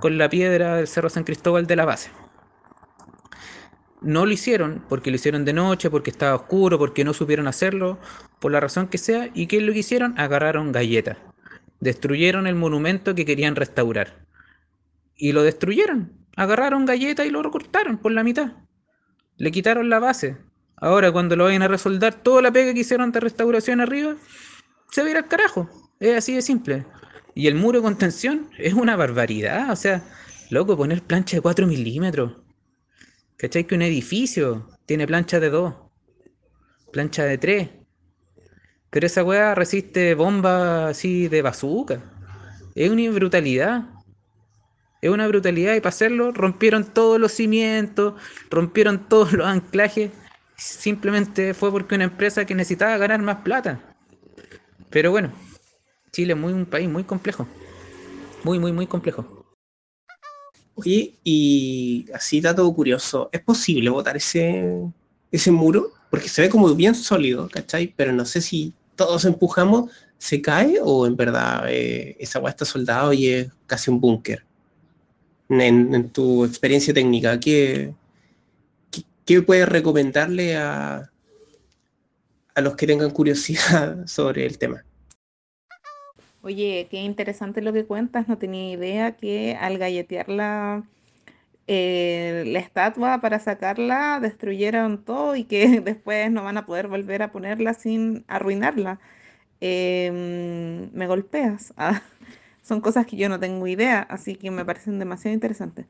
con la piedra del Cerro San Cristóbal de la base. No lo hicieron porque lo hicieron de noche, porque estaba oscuro, porque no supieron hacerlo, por la razón que sea. ¿Y qué es lo que hicieron? Agarraron galletas. Destruyeron el monumento que querían restaurar. Y lo destruyeron. Agarraron galletas y lo recortaron por la mitad. Le quitaron la base. Ahora, cuando lo vayan a resoldar, toda la pega que hicieron de restauración arriba, se va a al carajo. Es así de simple. Y el muro de contención es una barbaridad. O sea, loco, poner plancha de 4 milímetros. ¿Cachai? Que un edificio tiene plancha de 2, plancha de 3. Pero esa weá resiste bombas así de bazooka. Es una brutalidad. Es una brutalidad y para hacerlo rompieron todos los cimientos, rompieron todos los anclajes. Simplemente fue porque una empresa que necesitaba ganar más plata. Pero bueno, Chile es muy, un país muy complejo. Muy, muy, muy complejo. Oye, y así dato curioso, ¿es posible botar ese, ese muro? Porque se ve como bien sólido, ¿cachai? Pero no sé si todos empujamos, ¿se cae o en verdad eh, esa agua está soldado y es casi un búnker? En, tu experiencia técnica, ¿qué, qué, qué puedes recomendarle a, a los que tengan curiosidad <laughs> sobre el tema? Oye, qué interesante lo que cuentas. No tenía idea que al galletear la, eh, la estatua para sacarla destruyeron todo y que <laughs> después no van a poder volver a ponerla sin arruinarla. Em, me golpeas. <laughs> Ah, son cosas que yo no tengo idea, así que me parecen demasiado interesantes.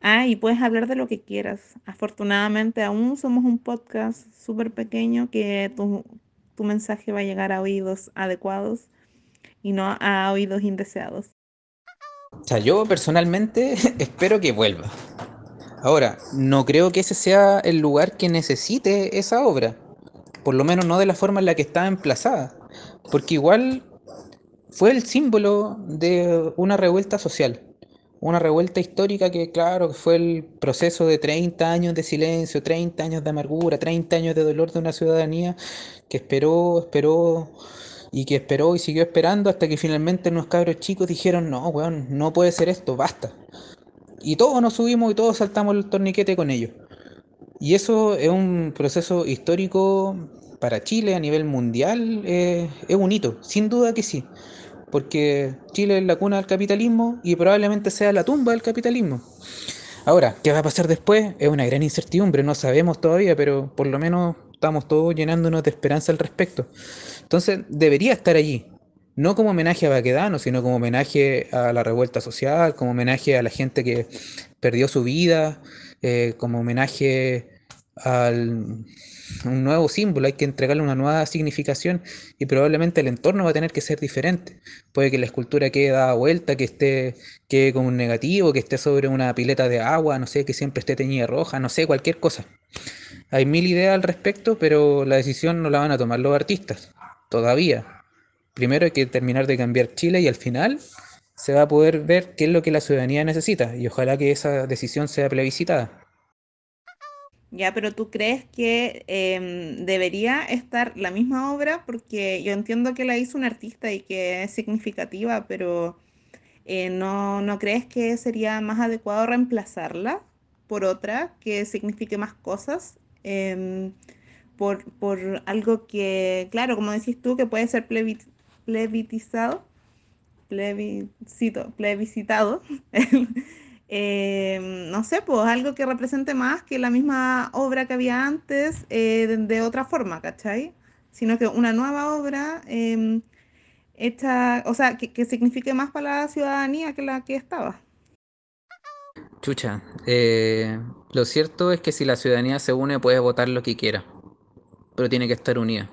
Ah, y puedes hablar de lo que quieras. Afortunadamente aún somos un podcast súper pequeño que tu, tu mensaje va a llegar a oídos adecuados y no a oídos indeseados. O sea, yo personalmente <laughs> espero que vuelva. Ahora, no creo que ese sea el lugar que necesite esa obra. Por lo menos no de la forma en la que estaba emplazada. Porque igual fue el símbolo de una revuelta social. Una revuelta histórica que, claro, fue el proceso de 30 años de silencio, 30 años de amargura, 30 años de dolor de una ciudadanía que esperó, esperó y que esperó y siguió esperando hasta que finalmente unos cabros chicos dijeron, no, weón, no puede ser esto, basta. Y todos nos subimos y todos saltamos el torniquete con ellos. Y eso es un proceso histórico para Chile a nivel mundial, eh, es un hito, sin duda que sí. Porque Chile es la cuna del capitalismo y probablemente sea la tumba del capitalismo. Ahora, ¿qué va a pasar después? Es una gran incertidumbre, no sabemos todavía, pero por lo menos estamos todos llenándonos de esperanza al respecto. Entonces, debería estar allí, no como homenaje a Baquedano, sino como homenaje a la revuelta social, como homenaje a la gente que perdió su vida, eh, como homenaje al un nuevo símbolo, hay que entregarle una nueva significación y probablemente el entorno va a tener que ser diferente. Puede que la escultura quede dada vuelta, que esté quede como un negativo, que esté sobre una pileta de agua, no sé, que siempre esté teñida roja, no sé, cualquier cosa. Hay mil ideas al respecto, pero la decisión no la van a tomar los artistas, todavía. Primero hay que terminar de cambiar Chile y al final se va a poder ver qué es lo que la ciudadanía necesita y ojalá que esa decisión sea plebiscitada. Ya, pero tú crees que eh, debería estar la misma obra, porque yo entiendo que la hizo un artista y que es significativa, pero eh, no, ¿no crees que sería más adecuado reemplazarla por otra que signifique más cosas? Eh, por, por, algo que, claro, como decís tú, que puede ser plebiscitado, plebiscito, plebiscitado. <laughs> eh, no sé, pues algo que represente más que la misma obra que había antes eh, de, otra forma, ¿cachai? Sino que una nueva obra eh, hecha, o sea, que, que, signifique más para la ciudadanía que la que estaba. Chucha, eh, lo cierto es que si la ciudadanía se une puede votar lo que quiera, pero tiene que estar unida.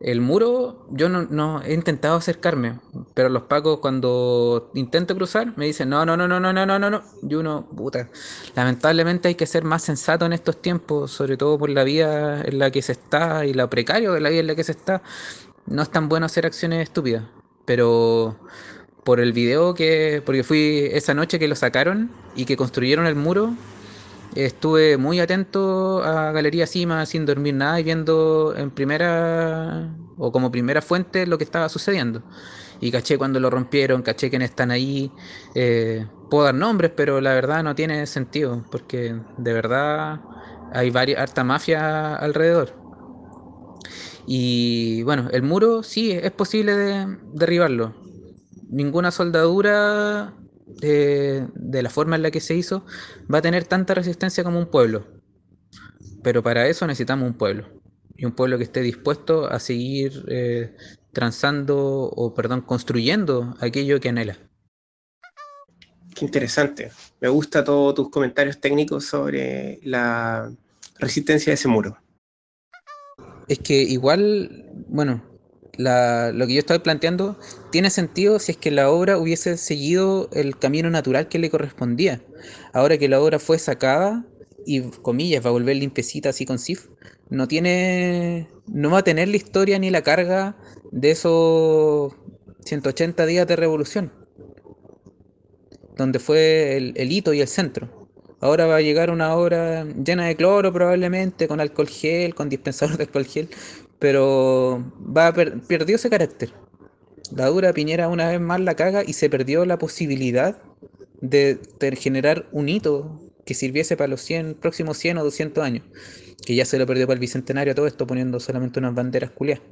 El muro, yo no, no, he intentado acercarme, pero los pacos cuando intento cruzar me dicen no, no, no, no, no, no, no, no, no. Y uno, puta, lamentablemente hay que ser más sensato en estos tiempos, sobre todo por la vía en la que se está y lo precario de la vida en la que se está. No es tan bueno hacer acciones estúpidas, pero por el video que, porque fui esa noche que lo sacaron y que construyeron el muro, estuve muy atento a Galería Cima sin dormir nada y viendo en primera o como primera fuente lo que estaba sucediendo. Y caché cuando lo rompieron, caché quiénes están ahí. Eh, puedo dar nombres, pero la verdad no tiene sentido, porque de verdad hay varias, harta mafia alrededor. Y bueno, el muro sí es posible de, derribarlo. Ninguna soldadura de, la forma en la que se hizo va a tener tanta resistencia como un pueblo. Pero para eso necesitamos un pueblo. Y un pueblo que esté dispuesto a seguir eh, transando o, perdón, construyendo aquello que anhela. Qué interesante. Me gusta todos tus comentarios técnicos sobre la resistencia de ese muro. Es que igual, bueno, lo que yo estoy planteando tiene sentido si es que la obra hubiese seguido el camino natural que le correspondía. Ahora que la obra fue sacada y, comillas, va a volver limpiecita así con SIF, no tiene, no va a tener la historia ni la carga de esos 180 días de revolución, donde fue el hito y el centro. Ahora va a llegar una obra llena de cloro probablemente, con alcohol gel, con dispensador de alcohol gel, pero perdió ese carácter. La dura Piñera una vez más la caga y se perdió la posibilidad de, generar un hito que sirviese para los 100, próximos 100 o 200 años, que ya se lo perdió para el bicentenario todo esto poniendo solamente unas banderas culiadas.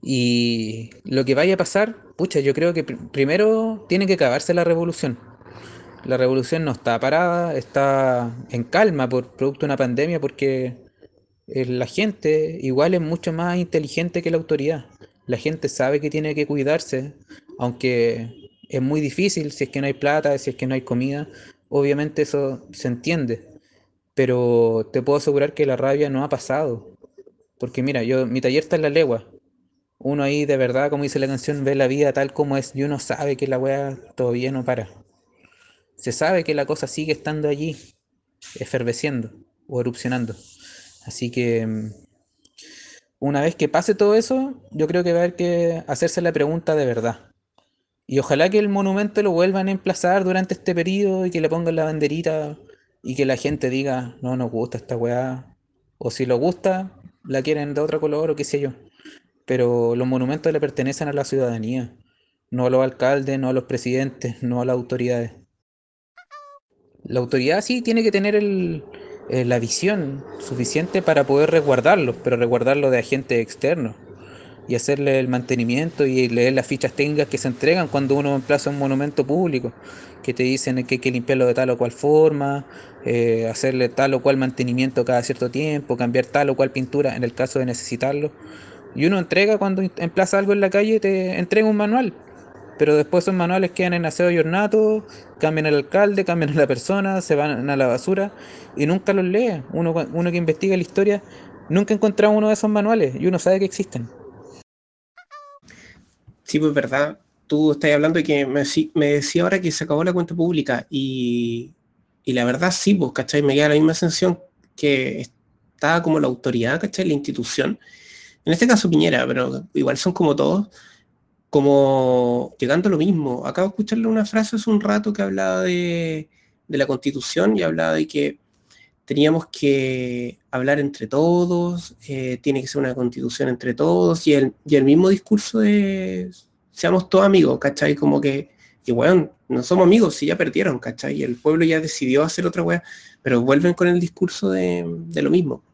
Y lo que vaya a pasar, pucha, yo creo que primero tiene que acabarse la revolución la revolución no está parada, está en calma por producto de una pandemia porque la gente igual es mucho más inteligente que la autoridad. La gente sabe que tiene que cuidarse, aunque es muy difícil si es que no hay plata, si es que no hay comida, obviamente eso se entiende. Pero te puedo asegurar que la rabia no ha pasado. Porque mira, yo mi taller está en la legua. Uno ahí de verdad, como dice la canción, ve la vida tal como es y uno sabe que la weá todavía no para se sabe que la cosa sigue estando allí, eferveciendo o erupcionando. Así que una vez que pase todo eso, yo creo que va a haber que hacerse la pregunta de verdad. Y ojalá que el monumento lo vuelvan a emplazar durante este periodo y que le pongan la banderita y que la gente diga, no nos gusta esta weá. O si lo gusta, la quieren de otro color o qué sé yo. Pero los monumentos le pertenecen a la ciudadanía, no a los alcaldes, no a los presidentes, no a las autoridades la autoridad sí tiene que tener el, eh, la visión suficiente para poder resguardarlo, pero resguardarlo de agentes externos y hacerle el mantenimiento y leer las fichas técnicas que se entregan cuando uno emplaza un monumento público, que te dicen que hay que limpiarlo de tal o cual forma, eh, hacerle tal o cual mantenimiento cada cierto tiempo, cambiar tal o cual pintura en el caso de necesitarlo. Y uno entrega cuando emplaza algo en la calle, te entrega un manual pero después esos manuales quedan en aseo y ornato, cambian al alcalde, cambian a la persona, se van a la basura y nunca los lee. Uno, uno que investiga la historia nunca ha encontrado uno de esos manuales y uno sabe que existen. Sí, pues verdad. Tú estás hablando de que me, me decía ahora que se acabó la cuenta pública y, y la verdad sí, pues, ¿cachai? Me queda la misma sensación que está como la autoridad, ¿cachai? La institución. En este caso Piñera, pero igual son como todos como llegando a lo mismo. Acabo de escucharle una frase hace un rato que hablaba de, la constitución y hablaba de que teníamos que hablar entre todos, eh, tiene que ser una constitución entre todos, y el, y el mismo discurso de seamos todos amigos, ¿cachai? Como que, y bueno, no somos amigos si ya perdieron, ¿cachai? El pueblo ya decidió hacer otra weá, pero vuelven con el discurso de, de lo mismo.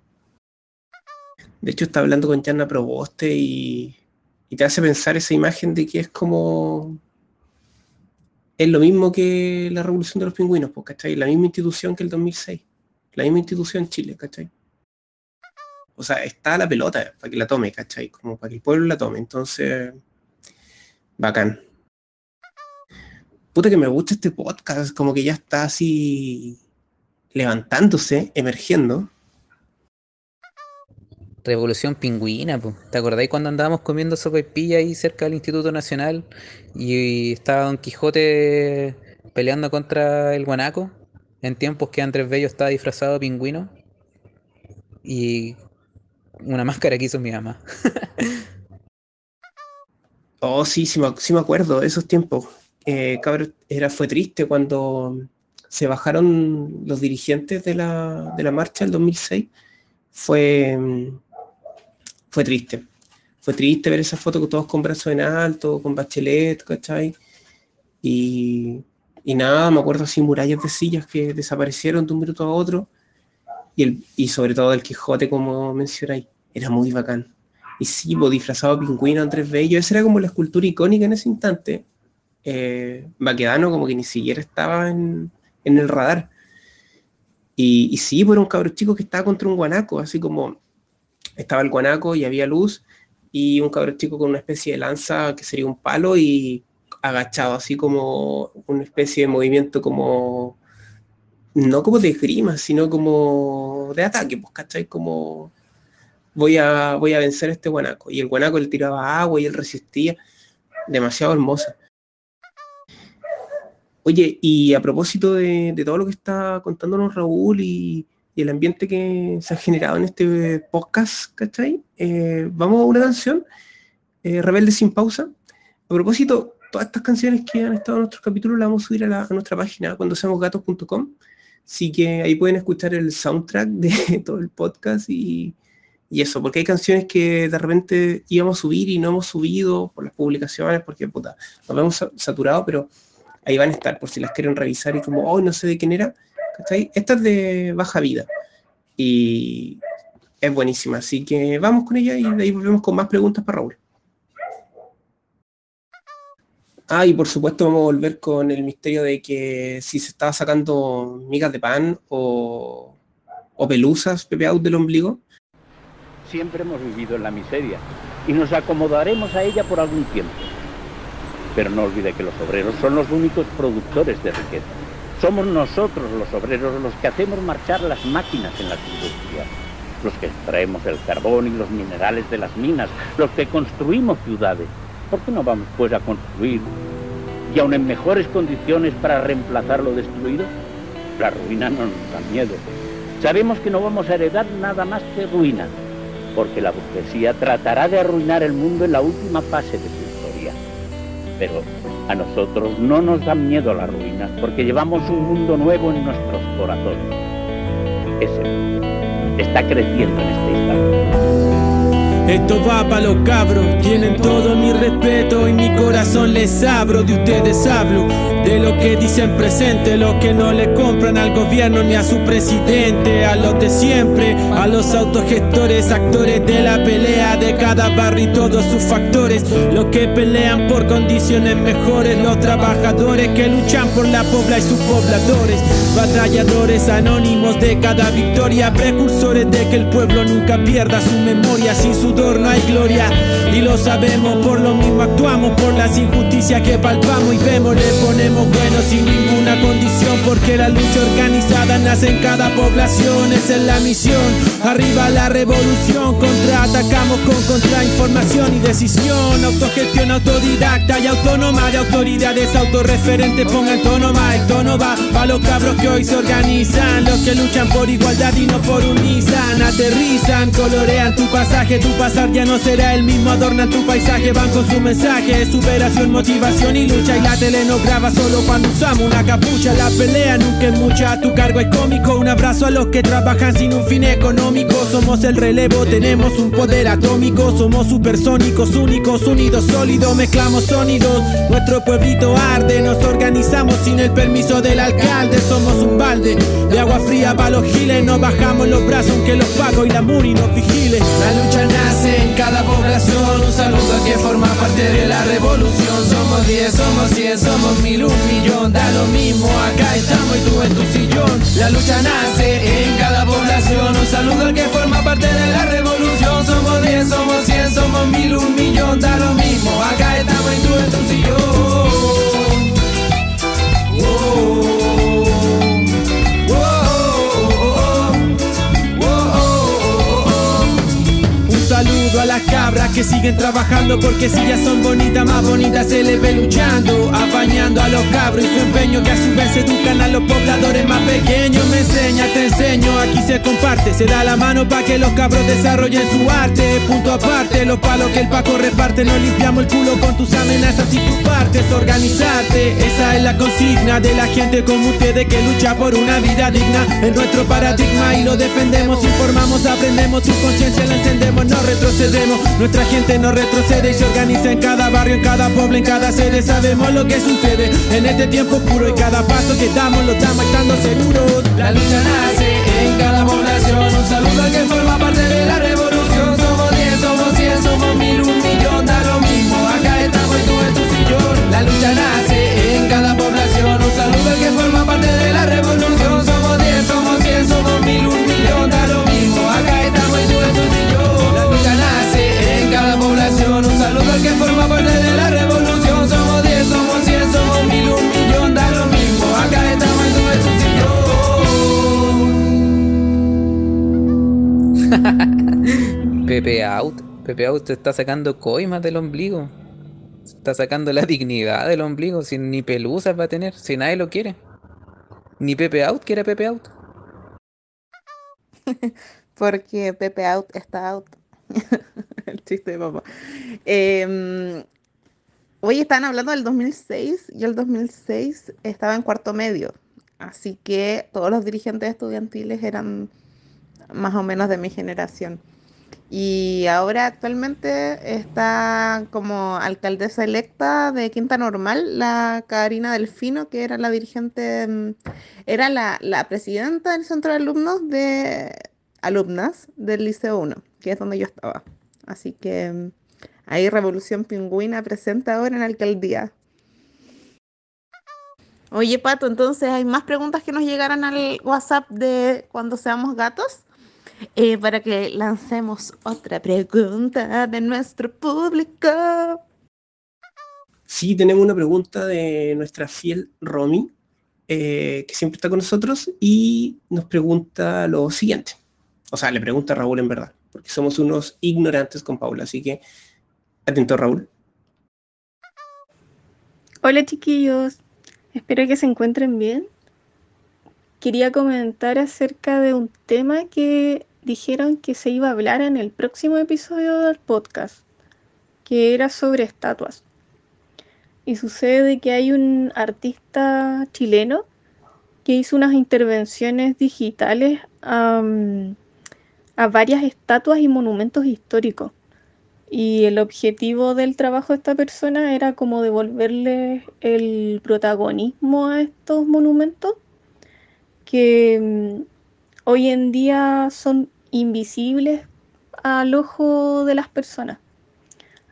De hecho, está hablando con Jana Proboste y, y te hace pensar esa imagen de que es como es lo mismo que la revolución de los pingüinos, pues, ¿cachai? La misma institución que el 2006, la misma institución en Chile, ¿cachai? O sea, está la pelota para que la tome, ¿cachai? Como para que el pueblo la tome, entonces, bacán. Puta que me gusta este podcast, como que ya está así levantándose, emergiendo. Revolución Pingüina, ¿te acordáis cuando andábamos comiendo sopa y pilla ahí cerca del Instituto Nacional y estaba Don Quijote peleando contra el guanaco en tiempos que Andrés Bello estaba disfrazado de pingüino y una máscara que hizo mi mamá. <laughs> Oh, sí, sí me, sí me acuerdo de esos tiempos. Eh, cabrón, era, fue triste cuando se bajaron los dirigentes de la, de la marcha del 2006. Fue, fue triste. Fue triste ver esa foto con todos con brazos en alto, con Bachelet. Y, y nada, me acuerdo así murallas de sillas que desaparecieron de un minuto a otro. Y, el, y sobre todo el Quijote, como mencionáis, era muy bacán. Y sí, pues, disfrazado pingüino, Andrés Bello, esa era como la escultura icónica en ese instante. Eh, Baquedano como que ni siquiera estaba en, en el radar. Y, y sí, pues era un cabro chico que estaba contra un guanaco, así como estaba el guanaco y había luz, y un cabro chico con una especie de lanza que sería un palo y agachado, así como una especie de movimiento como, no como de esgrima, sino como de ataque, pues, ¿cachai? Como voy a, voy a vencer a este guanaco. Y el guanaco le tiraba agua y él resistía. Demasiado hermoso. Oye, y a propósito de, de todo lo que está contándonos Raúl y, y, el ambiente que se ha generado en este podcast, ¿cachai? Eh, vamos a una canción, eh, Rebelde sin pausa. A propósito, todas estas canciones que han estado en nuestros capítulos las vamos a subir a, nuestra página cuando seamos gatos.com. Así que ahí pueden escuchar el soundtrack de <laughs> todo el podcast y, y eso, porque hay canciones que de repente íbamos a subir y no hemos subido por las publicaciones, porque puta, nos vemos saturados, pero ahí van a estar por si las quieren revisar y como, oh, no sé de quién era, ¿cachai? Esta es de Baja Vida y es buenísima, así que vamos con ella y de ahí volvemos con más preguntas para Raúl. Ah, y por supuesto vamos a volver con el misterio de que si se estaba sacando migas de pan o, pelusas, Pepe Out del ombligo. Siempre hemos vivido en la miseria y nos acomodaremos a ella por algún tiempo. Pero no olvide que los obreros son los únicos productores de riqueza. Somos nosotros los obreros los que hacemos marchar las máquinas en las industrias, los que extraemos el carbón y los minerales de las minas, los que construimos ciudades. ¿Por qué no vamos pues a construir y aún en mejores condiciones para reemplazar lo destruido? La ruina no nos da miedo. Sabemos que no vamos a heredar nada más que ruina, porque la burguesía tratará de arruinar el mundo en la última fase de su historia. Pero a nosotros no nos dan miedo las ruinas, porque llevamos un mundo nuevo en nuestros corazones. Ese mundo está creciendo en este instante. Esto va para los cabros, tienen todo mi respeto y mi corazón les abro, de ustedes hablo, de lo que dicen presente, lo que no le compran al gobierno ni a su presidente, a los de siempre, a los autogestores, actores de la pelea de cada barrio y todos sus factores, los que pelean por condiciones mejores, los trabajadores que luchan por la pobla y sus pobladores, batalladores anónimos de cada victoria, precursores de que el pueblo nunca pierda su memoria. Sin su no hay gloria y lo sabemos, por lo mismo actuamos por las injusticias que palpamos y vemos, le ponemos bueno sin ninguna condición porque la lucha organizada nace en cada población, esa es la misión, arriba la revolución, contraatacamos con contrainformación y decisión, autogestión autodidacta y autónoma de autoridades autorreferentes, pongan tono más, el tono va para los cabros que hoy se organizan, los que luchan por igualdad y no por unizan, aterrizan, colorean tu pasaje, tu pasar ya no será el mismo, adornan tu paisaje, van con su mensaje, superación, motivación y lucha. Y la tele no graba solo cuando usamos una capucha. La pelea nunca es mucha, tu cargo es cómico. Un abrazo a los que trabajan sin un fin económico. Somos el relevo, tenemos un poder atómico. Somos supersónicos, únicos, unidos, sólidos, mezclamos sonidos. Nuestro pueblito arde, nos organizamos sin el permiso del alcalde. Somos un balde de agua fría para los giles. No bajamos los brazos aunque los pagos y la muri nos vigile. La lucha nace en cada población. Un saludo a que forma parte de la revolución. Somos 10, somos 100, somos mil, un millón. Da lo mismo, acá estamos y tú en tu sillón. La lucha nace en cada población. Un saludo al que forma parte de la revolución. Somos 10, somos 100, somos mil, un millón. Da lo mismo, acá estamos y tú en tu sillón. Oh. Las cabras que siguen trabajando porque si ya son bonitas, más bonitas se les ve luchando, apañando a los cabros y su empeño que a su vez educan a los pobladores más pequeños. Me enseña, te enseño, aquí se comparte, se da la mano para que los cabros desarrollen su arte. Punto aparte, los palos que el Paco reparte, no limpiamos el culo con tus amenazas y tus partes. Organizarte, esa es la consigna de la gente como ustedes que lucha por una vida digna. En nuestro paradigma y lo defendemos, informamos, aprendemos, tu conciencia la encendemos, no retrocedemos. Nuestra gente no retrocede y se organiza en cada barrio, en cada pueblo, en cada sede. Sabemos lo que sucede en este tiempo puro y cada paso que damos lo damos estando seguros. La lucha nace en cada población. Un saludo al que forma parte de la revolución. Somos 10, somos 100, somos mil, un millón, da lo mismo. Acá estamos y tú en tu sillón. La lucha nace <laughs> Pepe Out. Pepe Out te está sacando coimas del ombligo. Se Está sacando la dignidad del ombligo. Sin ni pelusas va a tener. Si nadie lo quiere. Ni Pepe Out quiere Pepe Out. <laughs> Porque Pepe Out está out. <laughs> el chiste de papá. Eh, hoy estaban hablando del 2006. Yo el 2006 estaba en cuarto medio. Así que todos los dirigentes estudiantiles eran más o menos de mi generación. Y ahora actualmente está como alcaldesa electa de Quinta Normal la Karina Delfino, que era la dirigente, mm, era la, la presidenta del centro de alumnos de alumnas del Liceo 1, que es donde yo estaba. Así que mm, ahí Revolución Pingüina presente ahora en alcaldía. Oye, Pato, entonces hay más preguntas que nos llegaran al WhatsApp de cuando seamos gatos. Eh, para que lancemos otra pregunta de nuestro público. Sí, tenemos una pregunta de nuestra fiel Romy, eh, que siempre está con nosotros, y nos pregunta lo siguiente. O sea, le pregunta a Raúl en verdad, porque somos unos ignorantes con Paula, así que atento Raúl. Hola chiquillos, espero que se encuentren bien. Quería comentar acerca de un tema que dijeron que se iba a hablar en el próximo episodio del podcast, que era sobre estatuas. Y sucede que hay un artista chileno que hizo unas intervenciones digitales a, varias estatuas y monumentos históricos. Y el objetivo del trabajo de esta persona era como devolverle el protagonismo a estos monumentos que mm, hoy en día son invisibles al ojo de las personas.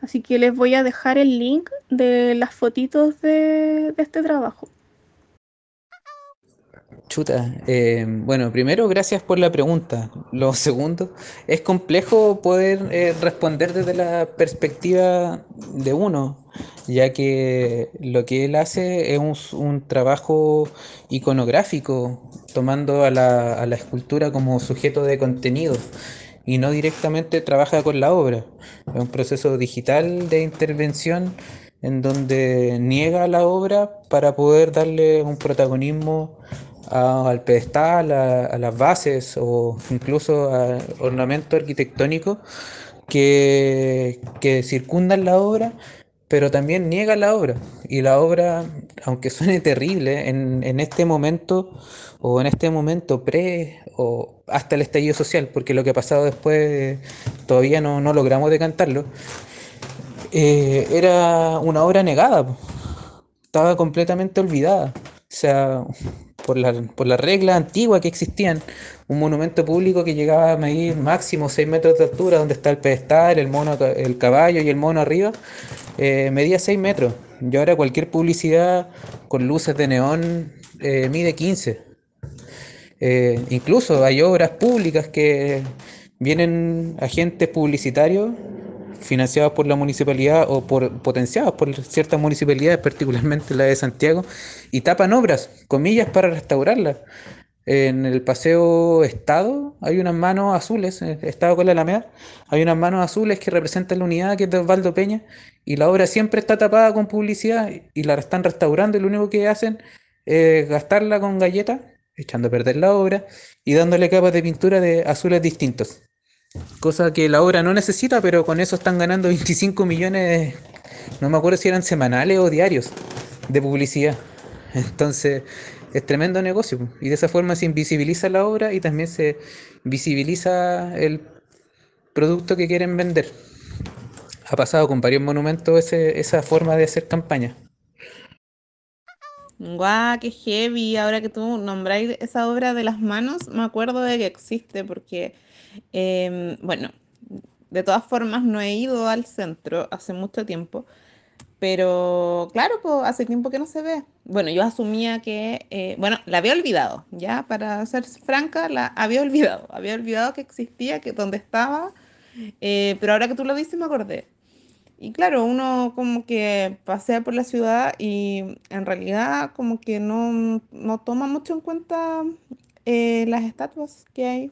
Así que les voy a dejar el link de las fotitos de, este trabajo. Chuta, eh, bueno, primero gracias por la pregunta. Lo <laughs> segundo, es complejo poder eh, responder desde la perspectiva de uno, ya que lo que él hace es un trabajo iconográfico, tomando a la, a la escultura como sujeto de contenido y no directamente trabaja con la obra. Es un proceso digital de intervención en donde niega la obra para poder darle un protagonismo al pedestal, a, las bases o incluso a ornamento arquitectónico que, que circundan la obra, pero también niega la obra. Y la obra, aunque suene terrible, en este momento o en este momento pre o hasta el estallido social, porque lo que ha pasado después todavía no, no logramos decantarlo, eh, era una obra negada, estaba completamente olvidada. O sea, por la, por las reglas antiguas que existían, un monumento público que llegaba a medir máximo 6 metros de altura, donde está el pedestal, el mono, el caballo y el mono arriba, eh, medía 6 metros. Y ahora cualquier publicidad con luces de neón eh, mide 15. Eh, incluso hay obras públicas que vienen agentes publicitarios financiados por la municipalidad o por, potenciados por ciertas municipalidades, <laughs> particularmente la de Santiago, y tapan obras, comillas, para restaurarlas. en el paseo Estado hay unas manos azules, eh, Estado con la Alameda, hay unas manos azules que representan la unidad que es de Osvaldo Peña y la obra siempre está tapada con publicidad y la están restaurando y lo único que hacen es gastarla con galletas, echando a perder la obra y dándole capas de pintura de azules distintos. Cosa que la obra no necesita, pero con eso están ganando <laughs> 25 millones, no me acuerdo si eran semanales o diarios, de publicidad. Entonces, es tremendo negocio. Y de esa forma se invisibiliza la obra y también se visibiliza el producto que quieren vender. Ha pasado con varios monumentos esa forma de hacer campaña. Guau, qué heavy. Ahora que tú nombráis esa obra de las manos, me acuerdo de que existe porque, em, bueno, de todas formas no he ido al centro hace mucho tiempo, pero claro, pues hace tiempo que no se ve. Bueno, yo asumía que, eh, bueno, la había olvidado, ya, para ser franca, la había olvidado. Había olvidado que existía, que dónde estaba, eh, pero ahora que tú lo dices me acordé. Y claro, uno como que pasea por la ciudad y en realidad como que no, no toma mucho en cuenta eh, las estatuas que hay.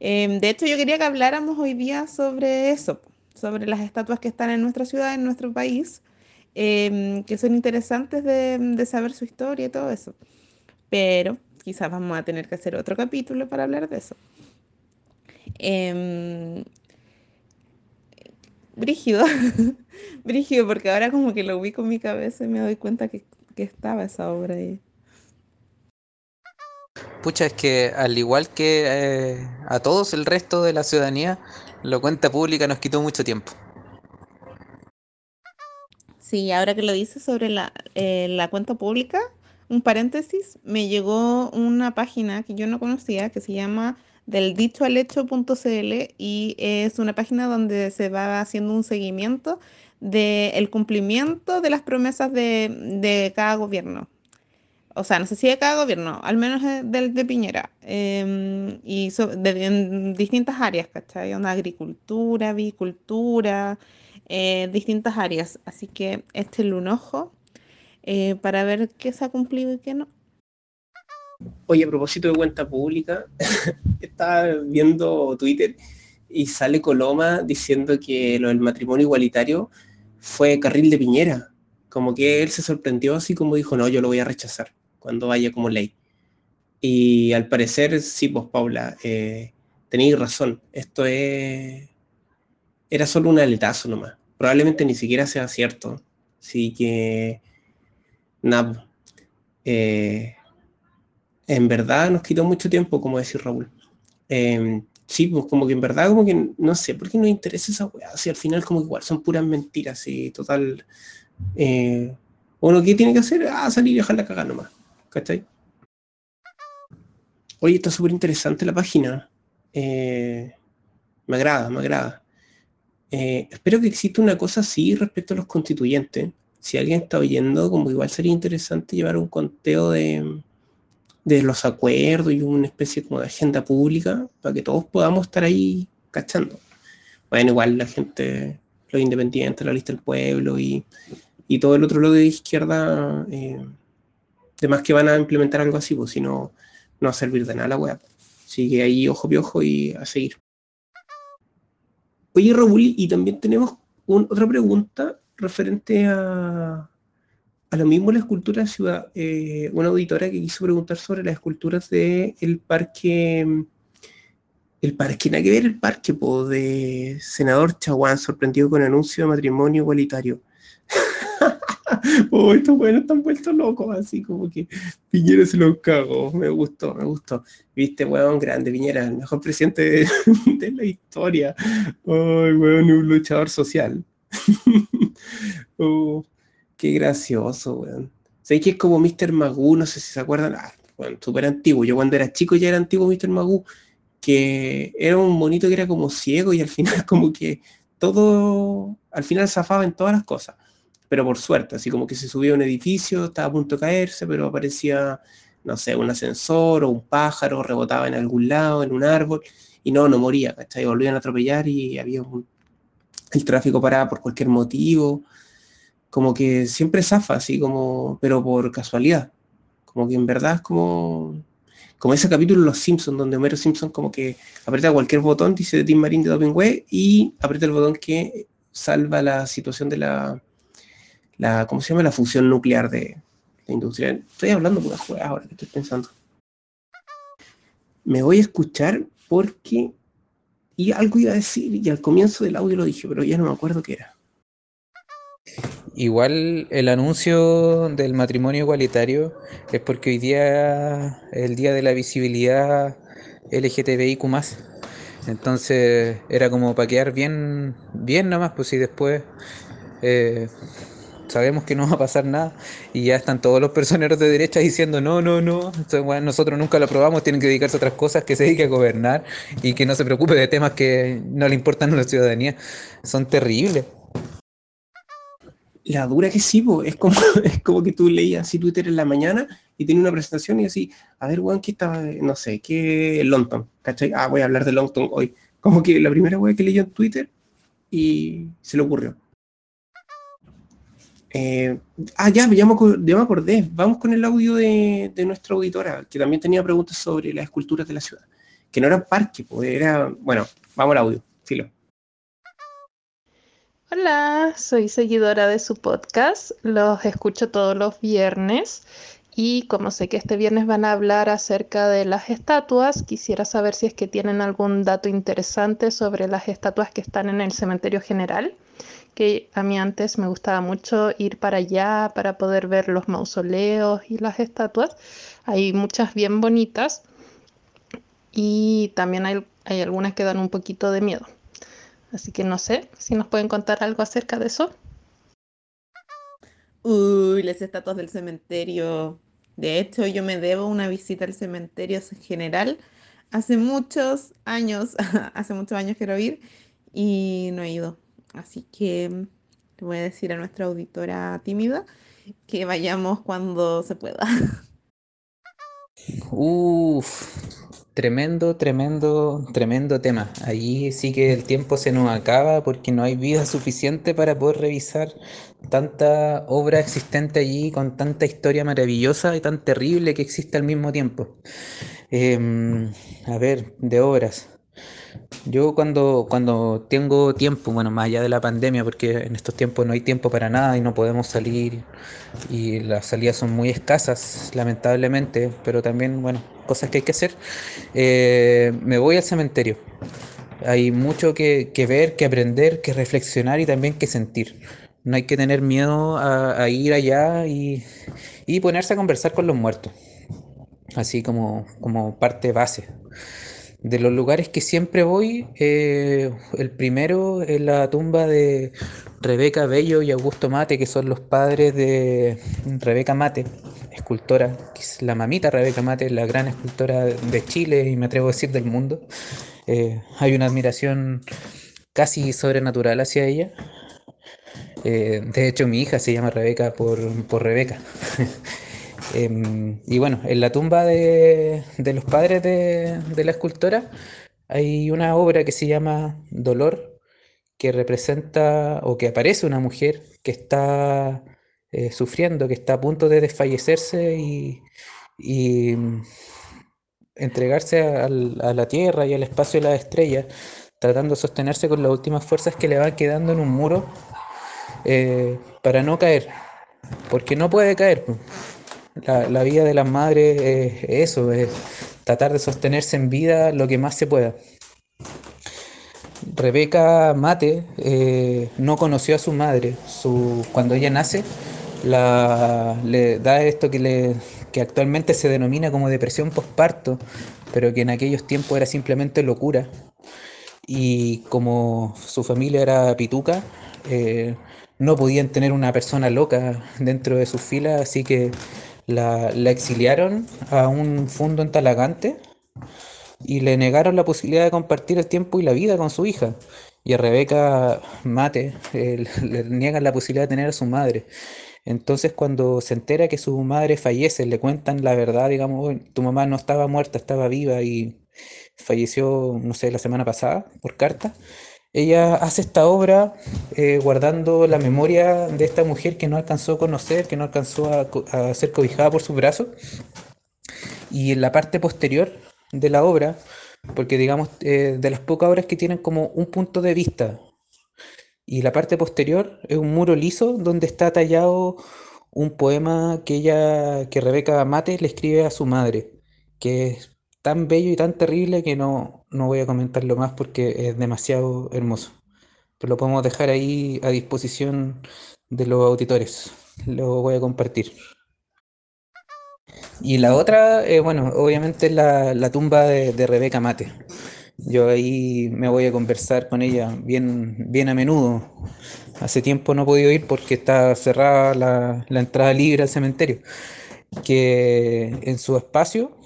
Em, de hecho, yo quería que habláramos hoy día sobre eso, sobre las estatuas que están en nuestra ciudad, en nuestro país, em, que son interesantes de, de, saber su historia y todo eso. Pero quizás vamos a tener que hacer otro capítulo para hablar de eso. Eh, brígido, <laughs> brígido, porque ahora como que lo ubico en mi cabeza y me doy cuenta que, que estaba esa obra ahí. Pucha, es que al igual que eh, a todos el resto de la ciudadanía, la cuenta pública nos quitó mucho tiempo. Sí, ahora que lo dices sobre la, eh, la cuenta pública, un paréntesis, me llegó una página que yo no conocía que se llama del dichoalecho.cl y es una página donde se va haciendo un seguimiento del cumplimiento de las promesas de, de, cada gobierno. O sea, no sé si de cada gobierno, al menos del de Piñera. Eh, y de, en distintas áreas, ¿cachai? Una agricultura, avicultura, eh, distintas áreas. Así que este es un ojo eh, para ver qué se ha cumplido y qué no. Oye, a propósito de cuenta pública, <laughs> estaba viendo Twitter y sale Coloma diciendo que lo del matrimonio igualitario fue carril de Piñera. Como que él se sorprendió así como dijo, no, yo lo voy a rechazar cuando vaya como ley. Y al parecer, sí, pues Paula, eh, tenéis razón. Esto es... Era solo un aletazo nomás. Probablemente ni siquiera sea cierto. Así que... Nada. Eh, en verdad nos quitó mucho tiempo, como decir Raúl. Eh, sí, pues como que en verdad, como que no sé por qué nos interesa esa weá. Si al final, como igual son puras mentiras y total. Eh, bueno, ¿qué tiene que hacer? Ah, salir y dejarla cagar nomás. ¿Cachai? Oye, está súper interesante la página. Eh, me agrada, me agrada. Eh, espero que exista una cosa así respecto a los constituyentes. Si alguien está oyendo, como igual sería interesante llevar un conteo de de los acuerdos y una especie como de agenda pública para que todos podamos estar ahí cachando. Bueno, igual la gente, los independientes, la lista del pueblo y, y todo el otro lado de izquierda, eh, demás que van a implementar algo así, pues si no, no va a servir de nada la web. Así ahí ojo piojo y a seguir. Oye, Raúl, y también tenemos otra pregunta referente a, a lo mismo la escultura de ciudad, eh, una auditora que quiso preguntar sobre las esculturas del el parque, el parque, nada que ver el parque, po, de senador Chaguán, sorprendido con anuncio de matrimonio igualitario. <laughs> oh, estos buenos están vueltos locos, así como que Piñera se los cagó, me gustó, me gustó. Viste, weón, grande, Piñera, el mejor presidente de, <laughs> de la historia. Ay, weón, un luchador social. <laughs> oh. Qué gracioso, weón. ¿Sabéis que es como Mr. Magoo? No sé si se acuerdan. Ah, bueno, súper antiguo. Yo cuando era chico ya era antiguo Mr. Magoo, que era un monito que era como ciego y al final <laughs> como que todo, al final zafaba en todas las cosas. Pero por suerte, así como que se subía a un edificio, estaba a punto de caerse, pero aparecía, no sé, un ascensor o un pájaro, rebotaba en algún lado, en un árbol, y no, no moría, ¿cachai? Volvían a atropellar y había un, el tráfico paraba por cualquier motivo como que siempre zafa, así como, pero por casualidad. Como que en verdad es como, como ese capítulo de Los Simpsons, donde Homero Simpson como que aprieta cualquier botón, dice Tim Marín de Doping y aprieta el botón que salva la situación de la, la ¿cómo se llama? La fusión nuclear de la industria. Estoy hablando por juega ahora que estoy pensando. Me voy a escuchar porque... Y algo iba a decir, y al comienzo del audio lo dije, pero ya no me acuerdo qué era. Igual el anuncio del matrimonio igualitario es porque hoy día es el día de la visibilidad LGTBIQ entonces era como para quedar bien, bien nomás, pues si después eh, sabemos que no va a pasar nada y ya están todos los personeros de derecha diciendo no, no, no, nosotros nunca lo aprobamos, tienen que dedicarse a otras cosas, que se dedique a gobernar y que no se preocupe de temas que no le importan a la ciudadanía. Son terribles. La dura que sí, es como, <laughs> es como que tú leías así Twitter en la mañana y tenía una presentación y así, a ver, weón, ¿qué estaba? No sé, ¿qué Longton? ¿Cachai? Ah, voy a hablar de Longton hoy. Como que la primera weón que leí en Twitter y se le ocurrió. Eh, ah, ya, ya me, ya me, acordé. Vamos con el audio de, de, nuestra auditora, que también tenía preguntas sobre las esculturas de la ciudad. Que no eran parque, pues era. Bueno, vamos al audio. Filo. Hola, soy seguidora de su podcast. Los escucho todos los viernes. Y como sé que este viernes van a hablar acerca de las estatuas, quisiera saber si es que tienen algún dato interesante sobre las estatuas que están en el cementerio general, que a mí antes me gustaba mucho ir para allá para poder ver los mausoleos y las estatuas. Hay muchas bien bonitas y también hay, hay algunas que dan un poquito de miedo. Así que no sé si nos pueden contar algo acerca de eso. Uy, las estatuas del cementerio. De hecho, yo me debo una visita al cementerio general. Hace muchos años, <laughs> hace muchos años quiero ir y no he ido. Así que le voy a decir a nuestra auditora tímida que vayamos cuando se pueda. <laughs> Uf, Tremendo, tremendo, tremendo tema. Allí sí que el tiempo se nos acaba porque no hay vida suficiente para poder revisar tanta obra existente allí con tanta historia maravillosa y tan terrible que existe al mismo tiempo. Em, a ver, de obras. Yo cuando, cuando tengo tiempo, bueno, más allá de la pandemia, porque en estos tiempos no hay tiempo para nada y no podemos salir y las salidas son muy escasas, lamentablemente, pero también, bueno, cosas que hay que hacer, eh, me voy al cementerio. Hay mucho que, ver, que aprender, que reflexionar y también que sentir. No hay que tener miedo a, ir allá y, y, ponerse a conversar con los muertos, así como, como parte base. De los lugares que siempre voy, eh, el primero es la tumba de Rebeca Bello y Augusto Mate, que son los padres de Rebeca Mate, escultora, que es la mamita Rebeca Mate, la gran escultora de Chile y me atrevo a decir del mundo. Eh, hay una admiración casi sobrenatural hacia ella. Eh, de hecho, mi hija se llama Rebeca por, por Rebeca. <laughs> Em, y bueno, en la tumba de, los padres de, la escultora hay una obra que se llama Dolor, que representa o que aparece una mujer que está eh, sufriendo, que está a punto de desfallecerse y, entregarse a, la tierra y al espacio de las estrellas, tratando de sostenerse con las últimas fuerzas que le van quedando en un muro eh, para no caer, porque no puede caer. La, vida de las madres es eso, es tratar de sostenerse en vida lo que más se pueda. Rebeca Mate eh, no conoció a su madre. Su, cuando ella nace, la, le da esto que, le, que actualmente se denomina como depresión postparto, pero que en aquellos tiempos era simplemente locura. Y como su familia era pituca, eh, no podían tener una persona loca dentro de sus filas, así que la, exiliaron a un fondo en Talagante y le negaron la posibilidad de compartir el tiempo y la vida con su hija. Y a Rebeca Mate <laughs> le niegan la posibilidad de tener a su madre. Entonces cuando se entera que su madre fallece, le cuentan la verdad, digamos, tu mamá no estaba muerta, estaba viva y falleció, no sé, la semana pasada por carta. Ella hace esta obra eh, guardando la memoria de esta mujer que no alcanzó a conocer, que no alcanzó a, ser cobijada por sus brazos. Y en la parte posterior de la obra, porque digamos, eh, de las pocas obras que tienen como un punto de vista, y la parte posterior es un muro liso donde está tallado un poema que ella, que Rebeca Mate le escribe a su madre, que es tan bello y tan terrible que no, no voy a comentarlo más porque es demasiado hermoso. Pero lo podemos dejar ahí a disposición de los auditores. Lo voy a compartir. Y la otra, eh, bueno, obviamente es la, la tumba de, de, Rebeca Mate. Yo ahí me voy a conversar con ella bien, bien a menudo. Hace tiempo no he podido ir porque está cerrada la, la entrada libre al cementerio. Que en su espacio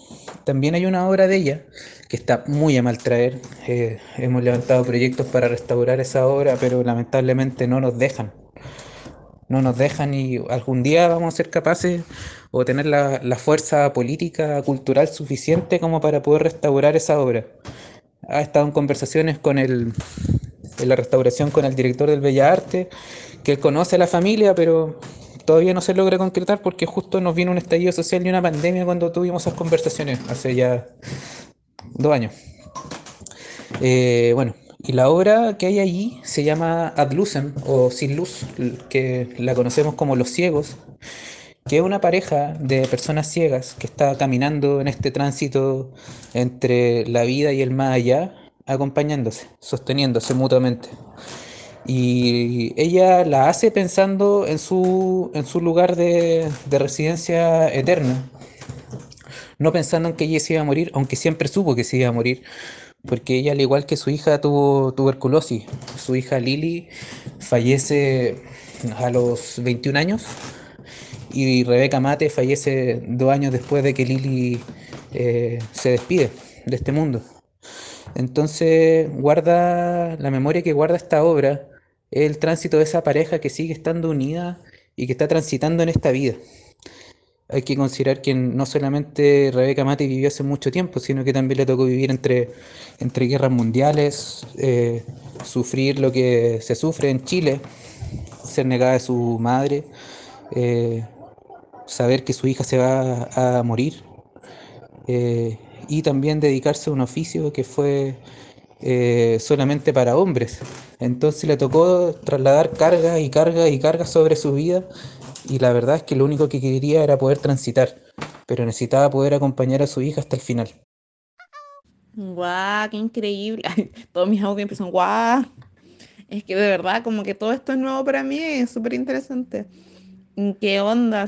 también hay una obra de ella que está muy a mal traer. Eh, hemos levantado proyectos para restaurar esa obra, pero lamentablemente no nos dejan. No nos dejan y algún día vamos a ser capaces o tener la, fuerza política, cultural suficiente como para poder restaurar esa obra. Ha estado en conversaciones con el, en la restauración con el director del Bella Arte, que él conoce a la familia, pero todavía no se logra concretar porque justo nos vino un estallido social y una pandemia cuando tuvimos esas conversaciones, hace ya dos años. Eh, bueno, y la obra que hay allí se llama Ad Lucem o Sin Luz, que la conocemos como Los Ciegos, que es una pareja de personas ciegas que está caminando en este tránsito entre la vida y el más allá, acompañándose, sosteniéndose mutuamente. Y ella la hace pensando en su, en su lugar de, de residencia eterna, no pensando en que ella se iba a morir, aunque siempre supo que se iba a morir, porque ella, al igual que su hija, tuvo tuberculosis. Su hija Lily fallece a los 21 años y Rebeca Mate fallece dos años después de que Lily eh, se despide de este mundo. Entonces, guarda la memoria que guarda esta obra, el tránsito de esa pareja que sigue estando unida y que está transitando en esta vida hay que considerar que no solamente Rebeca Mate vivió hace mucho tiempo, sino que también le tocó vivir entre, entre guerras mundiales, eh, sufrir lo que se sufre en Chile, ser negada de su madre, eh, saber que su hija se va a morir eh, y también dedicarse a un oficio que fue solamente para hombres. Entonces le tocó trasladar carga y carga y carga sobre su vida y la verdad es que lo único que quería era poder transitar, pero necesitaba poder acompañar a su hija hasta el final. ¡Guau! ¡Qué increíble! <laughs> Todos mis audios empiezan ¡guau! Es que de verdad, como que todo esto es nuevo para mí, es súper interesante. ¿Qué onda?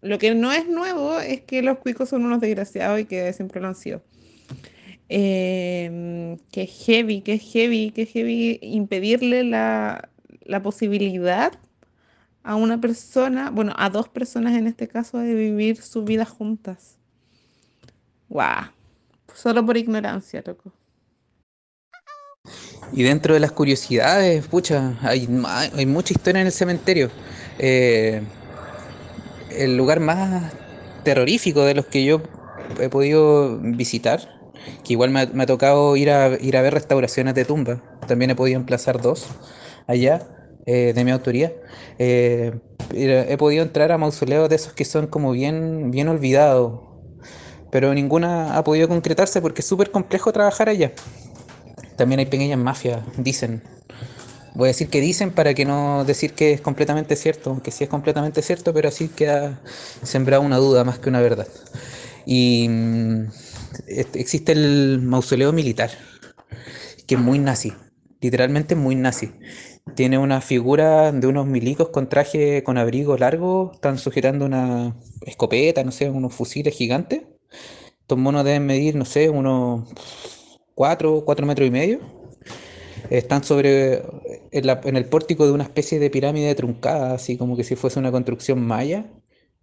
Lo que no es nuevo es que los cuicos son unos desgraciados y que siempre lo han sido. Eh, que heavy, que heavy, que heavy impedirle la, la posibilidad a una persona, bueno, a dos personas en este caso, de vivir su vida juntas. ¡Guau! Solo por ignorancia, loco. Y dentro de las curiosidades, pucha, hay, hay mucha historia en el cementerio. Eh, el lugar más terrorífico de los que yo he podido visitar, que igual me ha, tocado ir a, ir a ver restauraciones de tumba, también he podido emplazar dos allá, eh, de mi autoría, eh, he podido entrar a mausoleos de esos que son como bien, bien olvidados, pero ninguna ha podido concretarse porque es súper complejo trabajar allá. También hay pequeñas mafias, dicen. Voy a decir que dicen para que no decir que es completamente cierto, que sí es completamente cierto, pero así queda sembrada una duda más que una verdad. Y mm, existe el mausoleo militar, que es muy nazi, literalmente muy nazi. Tiene una figura de unos milicos con traje con abrigo largo, están sujetando una escopeta, no sé, unos fusiles gigantes. Estos monos deben medir, no sé, unos 4, 4 metros y medio. Están sobre en, la, en, el pórtico de una especie de pirámide truncada, así como que si fuese una construcción maya,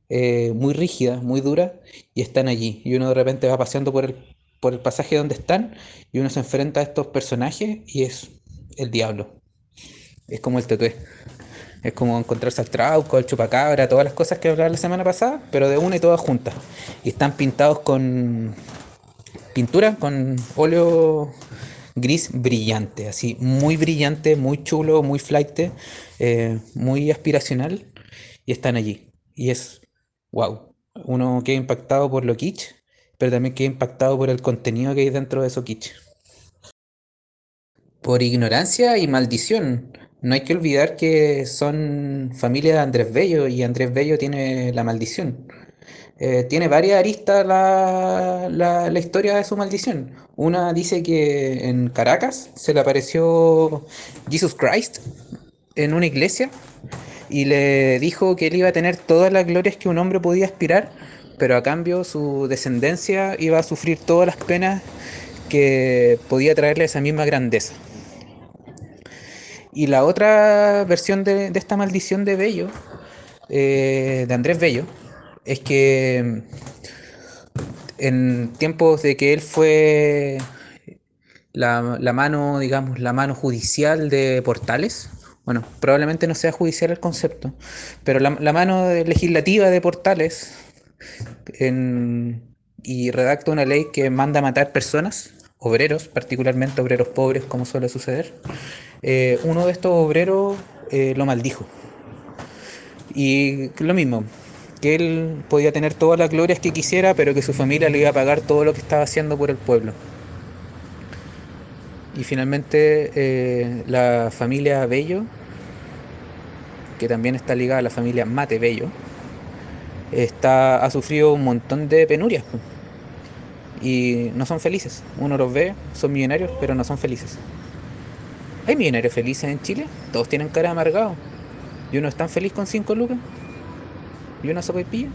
eh, muy rígida, muy dura, y están allí. Y uno de repente va paseando por el, por el pasaje donde están, y uno se enfrenta a estos personajes y es el diablo es como el tetué. Es como encontrarse al trauco, al chupacabra, todas las cosas que hablaba la semana pasada, pero de una y todas juntas. Y están pintados con pintura, con óleo gris brillante, así, muy brillante, muy chulo, muy flight, eh, muy aspiracional, y están allí. Y es, wow, uno queda impactado por lo kitsch pero también quedé impactado por el contenido que hay dentro de Sokichi. Por ignorancia y maldición. No hay que olvidar que son familia de Andrés Bello y Andrés Bello tiene la maldición. Eh, tiene varias aristas la, la, la, historia de su maldición. Una dice que en Caracas se le apareció Jesus Christ en una iglesia y le dijo que él iba a tener todas las glorias que un hombre podía aspirar, pero a cambio su descendencia iba a sufrir todas las penas que podía traerle esa misma grandeza. Y la otra versión de, esta maldición de Bello, eh, de Andrés Bello, es que en tiempos de que él fue la, mano, digamos, la mano judicial de Portales, bueno, probablemente no sea judicial el concepto, pero la, mano legislativa de Portales y redacta una ley que manda a matar personas, obreros, particularmente obreros pobres, como suele suceder, eh, uno de estos obreros eh, lo maldijo. Y lo mismo, que él podía tener todas las glorias que quisiera, pero que su familia le iba a pagar todo lo que estaba haciendo por el pueblo. Y finalmente eh, la familia Bello, que también está ligada a la familia Mate Bello, está, ha sufrido un montón de penurias. Y no son felices. Uno los ve, son millonarios, pero no son felices. ¿Hay millonarios felices en Chile? Todos tienen cara amargado. ¿Y uno es tan feliz con 5 lucas? ¿Y una sopa y pilla?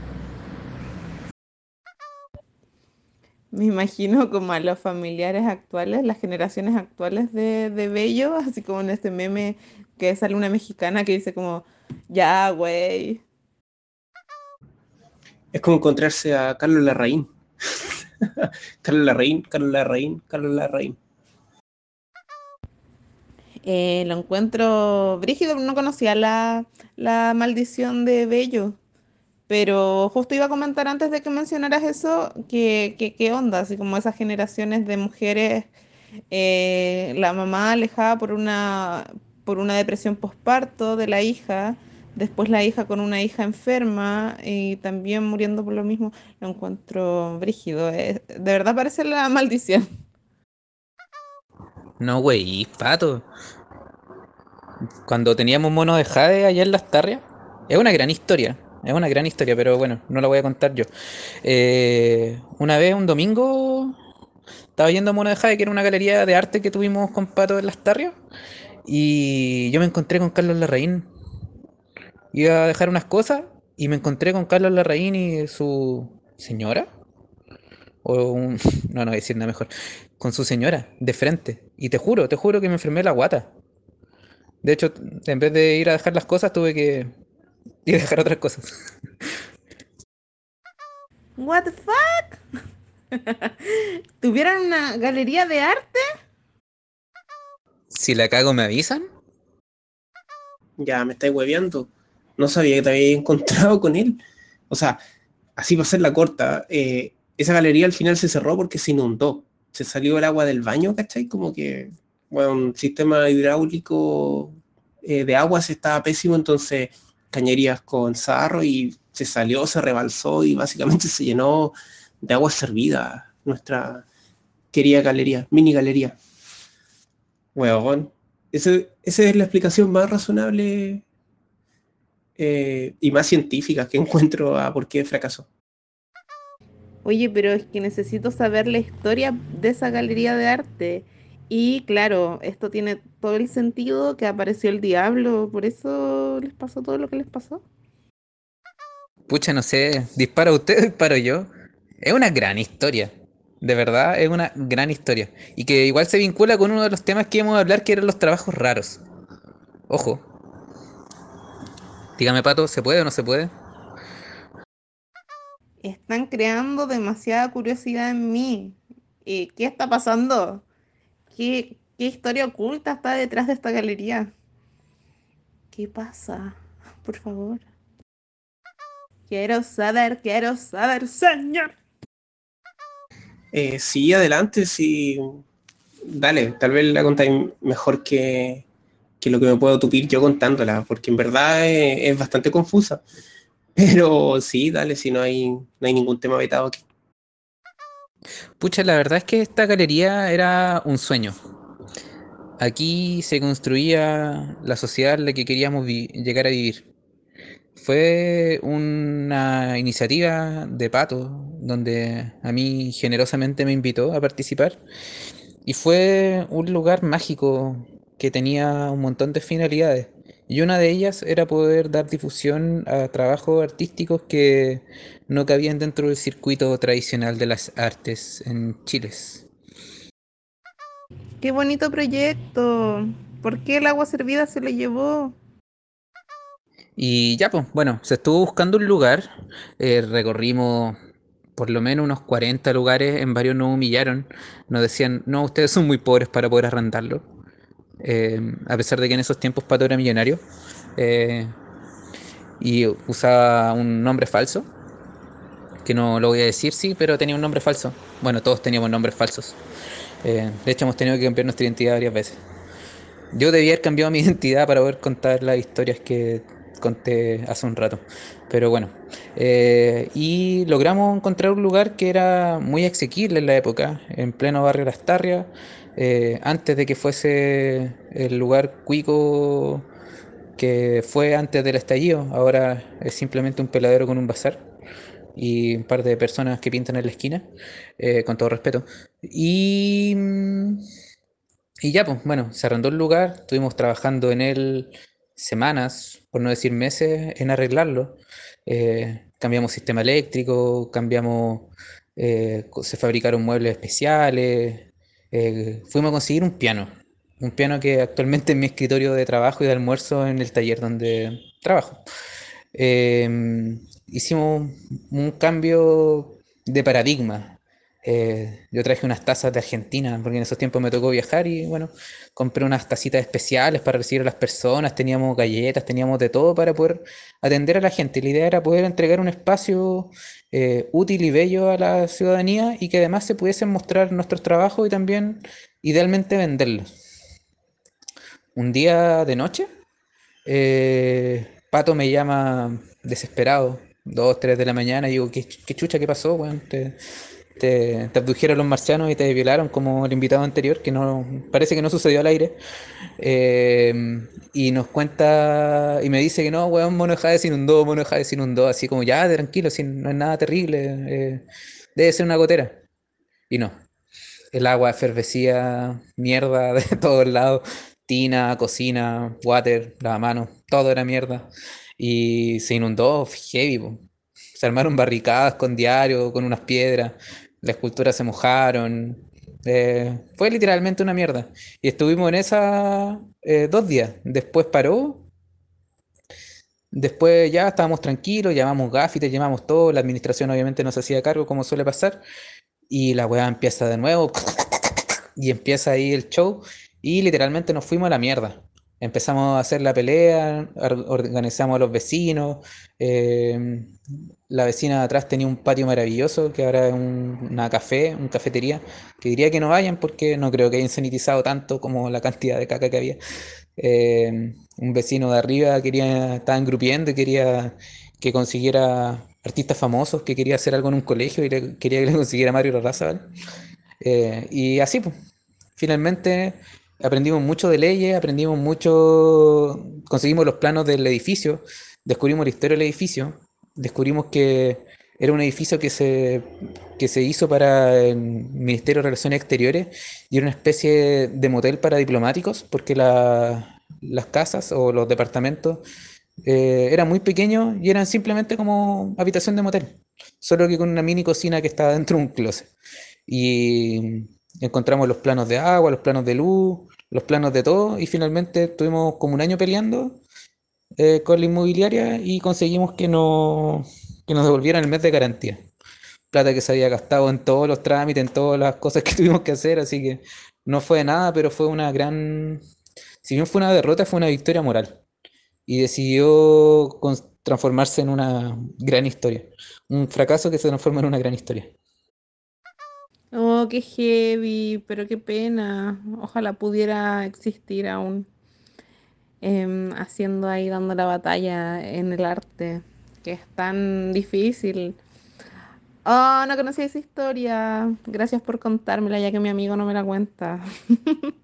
Me imagino como a los familiares actuales, las generaciones actuales de, de Bello, <laughs> así como en este meme que sale una mexicana que dice como, ya, güey. Es como encontrarse a Carlos Larraín. <laughs> Carlos Larraín, Carlos Larraín, Carlos Larraín. Eh, lo encuentro brígido, no conocía la, la maldición de Bello. Pero justo iba a comentar antes de que mencionaras eso, que, qué onda, así como esas generaciones de mujeres, eh, la mamá alejada por una, por una depresión postparto de la hija, después la hija con una hija enferma y también muriendo por lo mismo, lo encuentro brígido. de verdad parece la maldición. No, güey, pato. Cuando teníamos mono de Jade allá en las Tarrias, es una gran historia. Es una gran historia, pero bueno, no la voy a contar yo. Eh, una vez, un domingo, estaba yendo a Mono de Jade, que era una galería de arte que tuvimos con Pato en las Tarrias, y yo me encontré con Carlos Larraín. Iba a dejar unas cosas y me encontré con Carlos Larraín y su señora. O un... <laughs> No, no decir nada mejor. Con su señora, de frente. Y te juro, te juro que me enfermé la guata. De hecho, en vez de ir a dejar las cosas, tuve que a dejar otras cosas. <laughs> What the fuck? <laughs> ¿Tuvieron una galería de arte? Si la cago, ¿me avisan? Ya, me estáis hueveando. No sabía que te había encontrado con él. O sea, así va a ser la corta. Eh, esa galería al final se cerró porque se inundó. Se salió el agua del baño, ¿cachai? Como que, bueno, un sistema hidráulico eh, de aguas estaba pésimo, entonces cañerías con sarro y se salió, se rebalsó y básicamente se llenó de agua servida nuestra querida galería, mini galería. Esa, esa es la explicación más razonable eh, y más científica que <laughs> encuentro a por qué fracasó. Oye, pero es que necesito saber la historia de esa galería de arte. Y claro, esto tiene todo el sentido que apareció el diablo, por eso les pasó todo lo que les pasó. Pucha, no sé, dispara usted, <laughs> disparo yo. Es una gran historia. De verdad, es una gran historia. Y que igual se vincula con uno de los temas que íbamos a hablar, que eran los trabajos raros. Ojo. Dígame, Pato, ¿se puede o no se puede? Están creando demasiada curiosidad en mí. ¿Y ¿Qué está pasando? ¿Qué, ¿Qué historia oculta está detrás de esta galería? ¿Qué pasa? Por favor. Quiero saber, quiero saber, señor. Eh, sí, adelante, sí. Dale, tal vez la contáis mejor que, que, lo que me puedo tupir yo contándola, porque en verdad es, es, bastante confusa. <laughs> Pero sí, dale, si no hay, no hay ningún tema vetado aquí. Pucha, la verdad es que esta galería era un sueño. Aquí se construía la sociedad en la que queríamos llegar a vivir. Fue una iniciativa de Pato, donde a mí generosamente me invitó a participar. Y fue un lugar mágico que tenía un montón de finalidades. Y una de ellas era poder dar difusión a trabajos artísticos que no cabían dentro del circuito tradicional de las artes en Chile. ¡Qué bonito proyecto! ¿Por qué el agua servida se lo llevó? Y ya, pues, bueno, se estuvo buscando un lugar, eh, recorrimos por lo menos unos 40 lugares, en varios nos humillaron, nos decían, no, ustedes son muy pobres para poder arrendarlo, eh, a pesar de que en esos tiempos Pato era millonario, eh, y usaba un nombre falso, que no lo voy a decir, sí, pero tenía un nombre falso. Bueno, todos teníamos nombres falsos. de hecho, hemos tenido que cambiar nuestra identidad varias veces. Yo debía haber cambiado mi <laughs> identidad para poder contar las historias que conté hace un rato. Pero bueno, eh, y logramos encontrar un lugar que era muy asequible en la época, en pleno barrio Las Tarrias, eh, antes de que fuese el lugar cuico que fue antes del estallido. Ahora es simplemente un peladero con un bazar y un par de personas que pintan en la esquina, eh, con todo respeto. Y, y ya, pues bueno, se arrendó el lugar, estuvimos trabajando en él semanas, por no decir meses, en arreglarlo. Eh, cambiamos sistema eléctrico, cambiamos, eh, se fabricaron muebles especiales, eh, fuimos a conseguir un piano, un piano que actualmente es mi escritorio de trabajo y de almuerzo en el taller donde trabajo. hicimos un cambio de paradigma eh, yo traje unas tazas de Argentina, porque en esos tiempos me tocó viajar y bueno, compré unas tacitas especiales para recibir a las personas, teníamos galletas, teníamos de todo para poder atender a la gente. La idea era poder entregar un espacio eh, útil y bello a la ciudadanía y que además se pudiesen mostrar nuestros trabajos y también idealmente venderlos. Un día de noche, eh, Pato me llama desesperado, dos, tres de la mañana, y digo, ¿qué, chucha, qué pasó? Bueno, abdujeron los marcianos y te violaron como el invitado anterior, que no parece que no sucedió al aire. Eh, y nos cuenta y me dice que no, weón, Mono Jade se inundó, Mono Jade se inundó, así como ya, tranquilo, no es nada terrible, eh, debe ser una gotera. Y no, el agua efervescía, mierda <laughs> de todos lados, tina, cocina, water, lavamanos, todo era mierda. Y se inundó heavy, se armaron barricadas con diario, con unas piedras las esculturas se mojaron. Eh, fue literalmente una mierda. Y estuvimos en esa eh, dos días. Después paró. Después ya estábamos tranquilos, llamamos gafites, llamamos todo. La administración obviamente nos hacía cargo, como suele pasar. Y la weá empieza de nuevo. Y empieza ahí el show. Y literalmente nos fuimos a la mierda. Empezamos a hacer la pelea, organizamos a los vecinos. Eh, la vecina de atrás tenía un patio maravilloso, que ahora es una café, una cafetería, que diría que no vayan porque no creo que hayan sanitizado tanto como la cantidad de caca que había. Eh, un vecino de arriba quería, estaba engrupiendo y quería que consiguiera artistas famosos, que quería hacer algo en un colegio y quería que le consiguiera Mario Larraza, eh, y así, pues, finalmente aprendimos mucho de leyes, aprendimos mucho, conseguimos los planos del edificio, descubrimos la historia del edificio, descubrimos que era un edificio que se, que se hizo para el Ministerio de Relaciones Exteriores y era una especie de motel para diplomáticos, porque las casas o los departamentos eh, eran muy pequeños y eran simplemente como habitación de motel, solo que con una mini cocina que estaba dentro de un closet. Y encontramos los planos de agua, los planos de luz, los planos de todo y finalmente estuvimos como un año peleando eh, con la inmobiliaria y conseguimos que, no, que nos devolvieran el mes de garantía. Plata que se había gastado en todos los trámites, en todas las cosas que <laughs> tuvimos que hacer, así que no fue nada, pero fue una gran... Si bien fue una derrota, fue una victoria moral. Y decidió transformarse en una gran historia. Un fracaso que se transforma en una gran historia. Oh, qué heavy, pero qué pena. Ojalá pudiera existir aún. Em, haciendo ahí, dando la batalla en el arte, que es tan difícil. Oh, no conocía esa historia. Gracias por contármela, ya que mi amigo no me la cuenta. <laughs>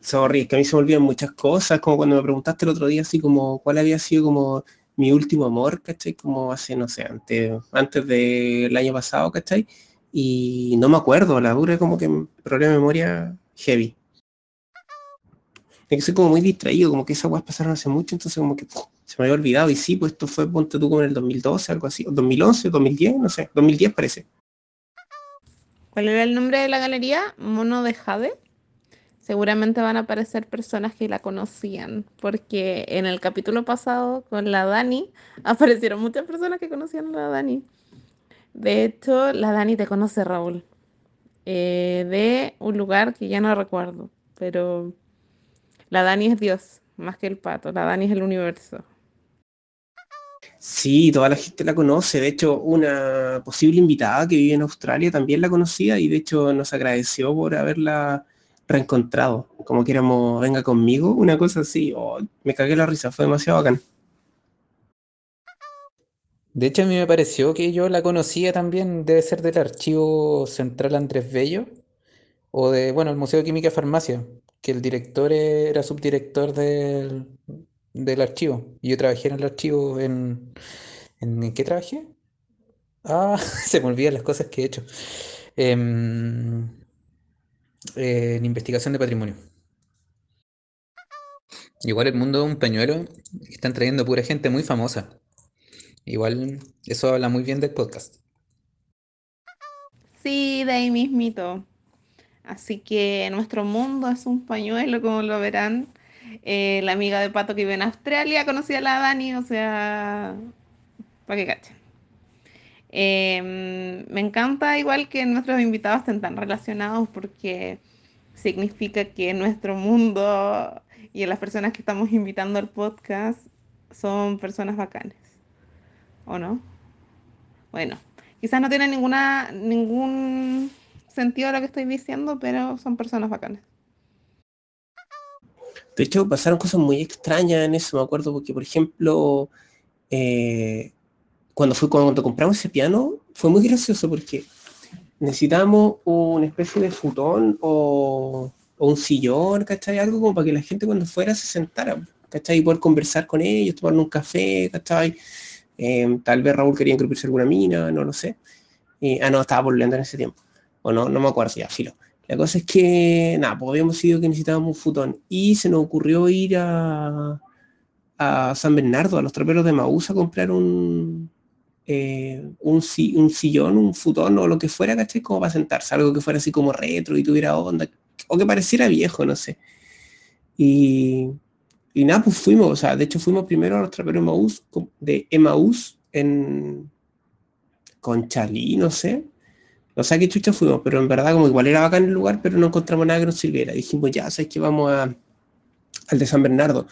Sorry, que a mí se me olvidan muchas cosas, como cuando me preguntaste el otro día, así como cuál había sido como mi último amor, ¿cachai? Como hace, no sé, antes, antes del año pasado, ¿cachai? Y no me acuerdo, la dura como que problema de memoria heavy. Es que soy como muy distraído, como que esas cosas pasaron hace mucho, entonces como que se me había olvidado. Y sí, pues esto fue, ponte tú como en el 2012, algo así, o 2011, 2010, no sé, 2010 parece. ¿Cuál era el nombre de la galería? Mono de Jade. Seguramente van a aparecer personas que la conocían, porque en el capítulo pasado con la Dani <laughs> aparecieron muchas personas que conocían a la Dani. De hecho, la Dani te conoce, Raúl, eh, de un lugar que ya no recuerdo, pero la Dani es Dios, más que el pato, la Dani es el universo. Sí, toda la gente la conoce. De hecho, una posible invitada que vive en Australia también la conocía y de hecho nos agradeció por haberla reencontrado. Como que éramos, venga conmigo, una cosa así. Oh, me cagué la risa, fue demasiado bacán. De hecho, a mí me pareció que yo la conocía también, debe ser del Archivo Central Andrés Bello, o de, bueno, el Museo de Química y Farmacia, que el director era subdirector del, del archivo. Y yo trabajé en el archivo en... ¿En qué trabajé? Ah, <laughs> se me olvidan las cosas que he hecho. Em, en investigación de patrimonio. Igual el mundo es un pañuelo, están trayendo pura gente muy famosa. Igual eso habla muy bien del podcast. Sí, de ahí mismito. Así que nuestro mundo es un pañuelo, como lo verán. Eh, la amiga de Pato que vive en Australia conocía a la Dani, o sea, para que cachen. Em, me encanta igual que nuestros invitados estén tan relacionados porque significa que nuestro mundo y las personas que estamos invitando al podcast son personas bacanes. ¿O no? Bueno, quizás no tiene ninguna, ningún sentido lo que estoy diciendo, pero son personas bacanes. De hecho, pasaron cosas muy extrañas en eso, me acuerdo, porque, por ejemplo, eh, cuando, fue, cuando compramos ese piano, fue muy gracioso porque necesitamos una especie de futón o, un sillón, ¿cachai? Algo como para que la gente cuando fuera se sentara, ¿cachai? Y poder conversar con ellos, tomar un café, ¿cachai? Eh, tal vez Raúl quería incluirse alguna mina, no lo sé. ah, no, estaba volviendo en ese tiempo. O no, no me acuerdo, ya, filo. La cosa es que, nada, pues habíamos sido que necesitábamos un futón. Y se nos ocurrió ir a, a San Bernardo, a los traperos de Maús, a comprar un, eh, un, un, sillón, un futón o lo que fuera, ¿cachai? Como para sentarse, algo que fuera así como retro y tuviera onda, o que pareciera viejo, no sé. Y, y nada, pues fuimos, o sea, de hecho fuimos primero a los traperos de Maús, de Emaús en Conchalí, no sé, no sé a qué chucha fuimos, pero en verdad como igual era bacán el lugar, pero no encontramos nada que nos sirviera. Dijimos, ya, sabes que vamos a, al de San Bernardo.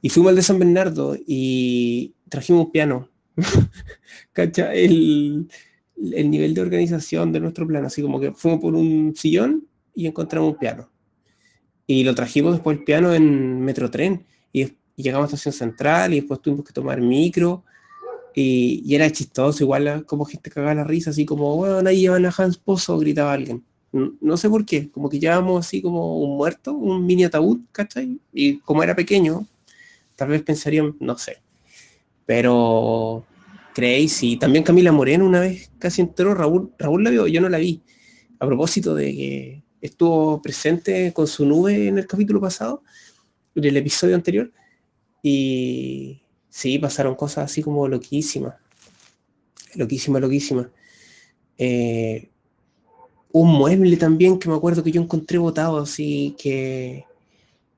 Y fuimos al de San Bernardo y trajimos un piano. <laughs> ¿Cacha? El, el nivel de organización de nuestro plan, así como que fuimos por un sillón y encontramos un piano. Y lo trajimos después el piano en Metrotren y, y llegamos a Estación Central y después tuvimos que tomar micro y, era chistoso, igual como gente cagaba la risa, así como, bueno, ahí llevan a Hans Pozo, gritaba alguien. No, sé por qué, como que llevábamos así como un muerto, un mini ataúd, ¿cachai? Y como era pequeño, tal vez pensarían, no sé. Pero crazy. También Camila Moreno una vez casi entró, Raúl, Raúl la vio, yo no la vi. A propósito de que estuvo presente con su nube en el capítulo pasado, en el episodio anterior, y, Sí, pasaron cosas así como loquísimas. Loquísimas, loquísimas. Eh, un mueble también que me acuerdo que yo encontré botado, así que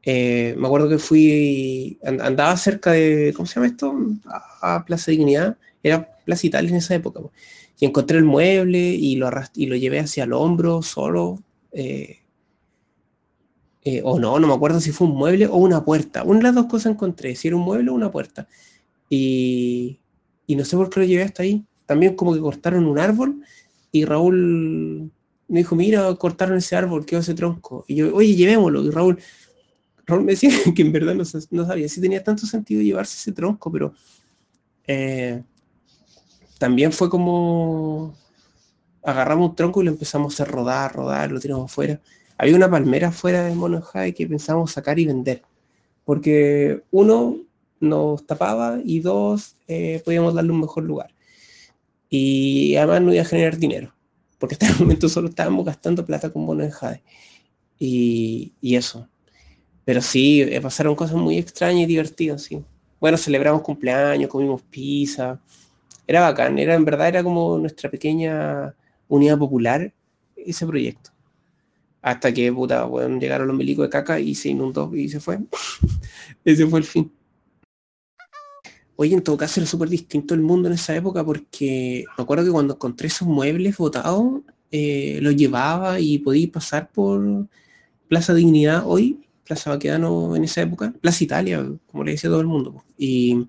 eh, me acuerdo que fui, andaba cerca de, ¿cómo se llama esto? A, Plaza Dignidad, era Plaza Italia en esa época, y encontré el mueble y lo, y lo llevé hacia el hombro solo, eh, eh, o no, no me acuerdo si fue un mueble o una puerta. Una de las dos cosas encontré, si era un mueble o una puerta. Y, no sé por qué lo llevé hasta ahí. También como que cortaron un árbol y Raúl me dijo, mira, cortaron ese árbol, quedó ese tronco. Y yo, oye, llevémoslo. Y Raúl, Raúl me decía <laughs> que en verdad no, sabía si tenía tanto sentido llevarse ese tronco, pero eh, también fue como agarramos un tronco y lo empezamos a rodar, rodar, lo tiramos fuera. Había una palmera fuera del mono Jade que pensábamos sacar y vender. Porque uno nos tapaba y dos eh, podíamos darle un mejor lugar. Y además no iba a generar dinero. Porque hasta el <laughs> momento solo estábamos gastando plata con mono de Jade. Y, y eso. Pero sí, eh, pasaron cosas muy extrañas y divertidas, sí. Bueno, celebramos cumpleaños, comimos pizza. Era bacán, era en verdad era como nuestra pequeña unidad popular ese proyecto. Hasta que, puta, bueno, llegaron los milicos de caca y se inundó y se fue. <laughs> ese fue el fin. Oye, en todo caso era súper distinto el mundo en esa época porque me acuerdo que cuando encontré esos muebles botados, eh, los llevaba y podía pasar por Plaza Dignidad hoy, Plaza Baquedano en esa época, Plaza Italia, como le decía todo el mundo. Y,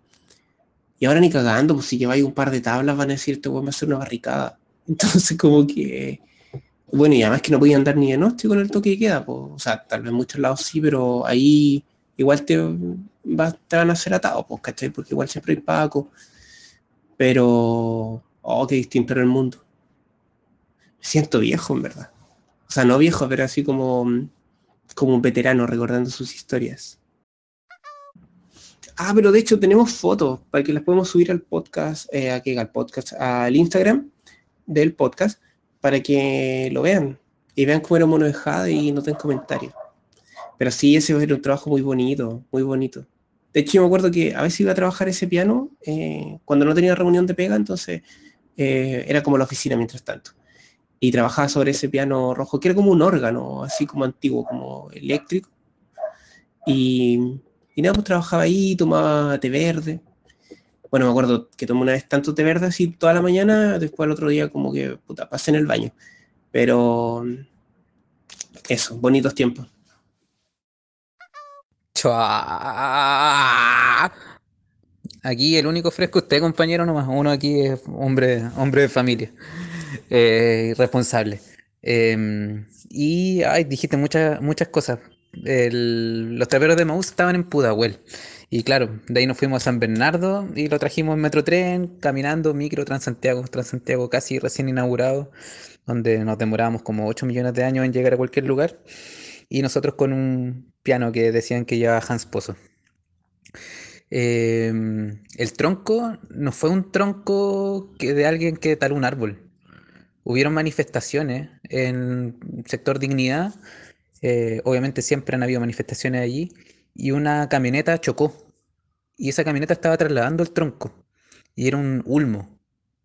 y ahora ni cagando, pues si lleváis un par de tablas van a decirte, voy a hacer una barricada. <laughs> Entonces como que, bueno, y además que no podía andar ni noche con el toque de queda, pues, o sea, tal vez en muchos lados sí, pero ahí igual te, van a hacer atados, pues, ¿cachai? Porque igual siempre hay Paco. Pero, oh, qué distinto era el mundo. Me siento viejo, en verdad. O sea, no viejo, pero así como, como un veterano recordando sus historias. Ah, pero de hecho tenemos fotos para que las podemos subir al podcast, eh, aquí al podcast, al Instagram del podcast, para que lo vean y vean cómo era mono de Jade y noten comentarios. Pero sí, ese era un trabajo muy bonito, muy bonito. De hecho, me acuerdo que a veces iba a trabajar ese piano eh, cuando no tenía reunión de pega, entonces eh, era como la oficina mientras tanto. Y trabajaba sobre ese piano rojo, que era como un órgano, así como antiguo, como eléctrico. Y, y nada, pues trabajaba ahí, tomaba té verde. Bueno, me acuerdo que tomé una vez tanto té verde así toda la mañana, después al otro día como que, puta, pasé en el baño. Pero eso, bonitos tiempos. Aquí el único fresco usted, compañero, nomás. Uno aquí es hombre, hombre de familia. Eh, responsable. Em, y ay, dijiste muchas, muchas cosas. los traperos de Maús estaban en Pudahuel. Y claro, de ahí nos fuimos a San Bernardo y lo trajimos en Metrotren, caminando, micro, Transantiago, Transantiago casi recién inaugurado, donde nos demorábamos como 8 millones de años en llegar a cualquier lugar. Y nosotros con un piano que decían que llevaba Hans Pozo. Em, el tronco no fue un tronco que de alguien que taló un árbol. Hubieron manifestaciones en sector dignidad, eh, obviamente siempre han habido manifestaciones allí, y una camioneta chocó. Y esa camioneta estaba trasladando el tronco. Y era un ulmo,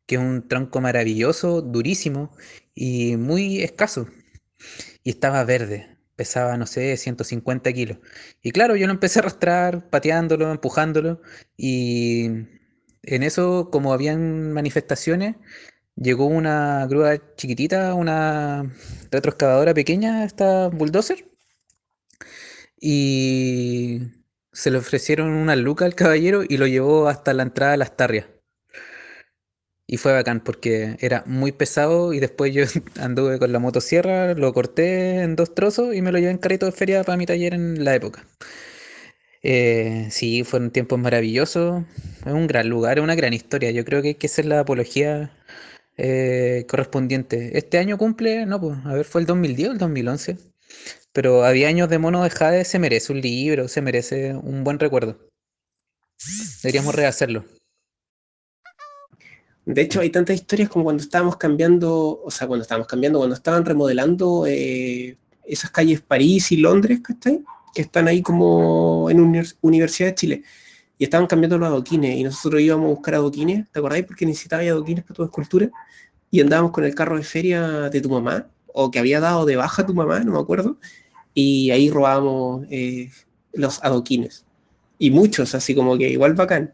que es un tronco maravilloso, durísimo y muy escaso. Y estaba verde, pesaba, no sé, 150 kilos. Y claro, yo lo empecé a arrastrar, pateándolo, empujándolo, y en eso, como habían manifestaciones, llegó una grúa chiquitita, una retroexcavadora pequeña, esta bulldozer, y se le ofrecieron una luca al caballero y lo llevó hasta la entrada de las tarrias. Y fue bacán porque era muy pesado y después yo <laughs> anduve con la motosierra, lo corté en dos trozos y me lo llevé en carrito de feria para mi taller en la época. Eh, sí, fueron tiempos maravillosos. Es un gran lugar, es una gran historia. Yo creo que hay que hacer la apología eh, correspondiente. Este año cumple, no, pues, a ver, fue el 2010 o el 2011. Pero había años de mono de Jade, se merece un libro, se merece un buen recuerdo. Deberíamos rehacerlo. De hecho, hay tantas historias como cuando estábamos cambiando, o sea, cuando estábamos cambiando, cuando estaban remodelando eh, esas calles París y Londres. Que están ahí como en Universidad de Chile. Y estaban cambiando los adoquines y nosotros íbamos a buscar adoquines, ¿te acordáis? Porque necesitaba adoquines para tu escultura. Y andábamos con el carro de feria de tu mamá, o que había dado de baja tu mamá, no me acuerdo. Y ahí robábamos eh, los adoquines. Y muchos, así como que igual bacán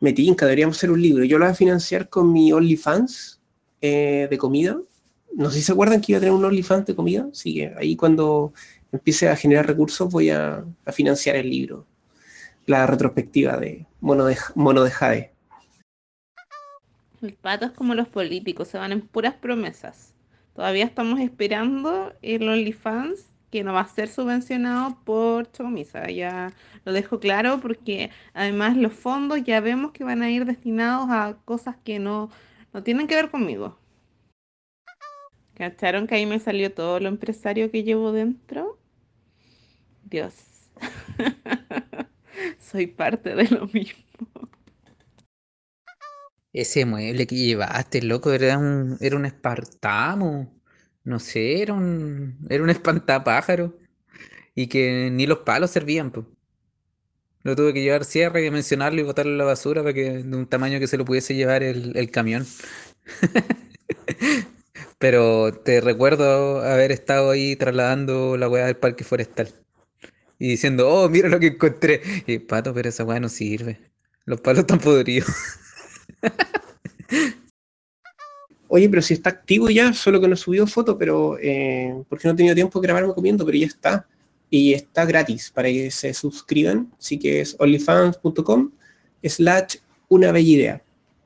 me tinca, deberíamos hacer un libro. Yo lo voy a financiar con mi OnlyFans eh, de comida. No sé si se acuerdan que iba a tener un OnlyFans de comida. Así que ahí cuando empiece a generar recursos voy a, financiar el libro. La retrospectiva de Mono de, Mono de Jade. El pato es como los políticos, se van en puras promesas. Todavía estamos esperando el OnlyFans que no va a ser subvencionado por Chocomisa. Ya lo dejo claro porque además los fondos ya vemos que van a ir destinados a cosas que no, no tienen que ver conmigo. ¿Cacharon que ahí me salió todo lo empresario que llevo dentro? Dios. <laughs> Soy parte de lo mismo. Ese mueble que llevaste, loco, era un, era un espartamo. No sé, era un, era un <laughs> espantapájaro. Y que ni los palos servían, pues. Lo tuve que llevar cierre y mencionarlo y botarlo en la basura para que de un tamaño que se lo pudiese llevar el, el camión. <laughs> Pero te recuerdo haber estado ahí trasladando la weá del parque forestal. Y diciendo, oh, mira lo que encontré. Y pato, pero esa weá no sirve. Los palos están podridos. <laughs> <laughs> Oye, pero si está activo ya, solo que no subió foto, pero eh, porque no he tenido tiempo de grabarme comiendo, pero ya está. Y está gratis para que se suscriban. Así que es onlyfans.com slash una bella idea.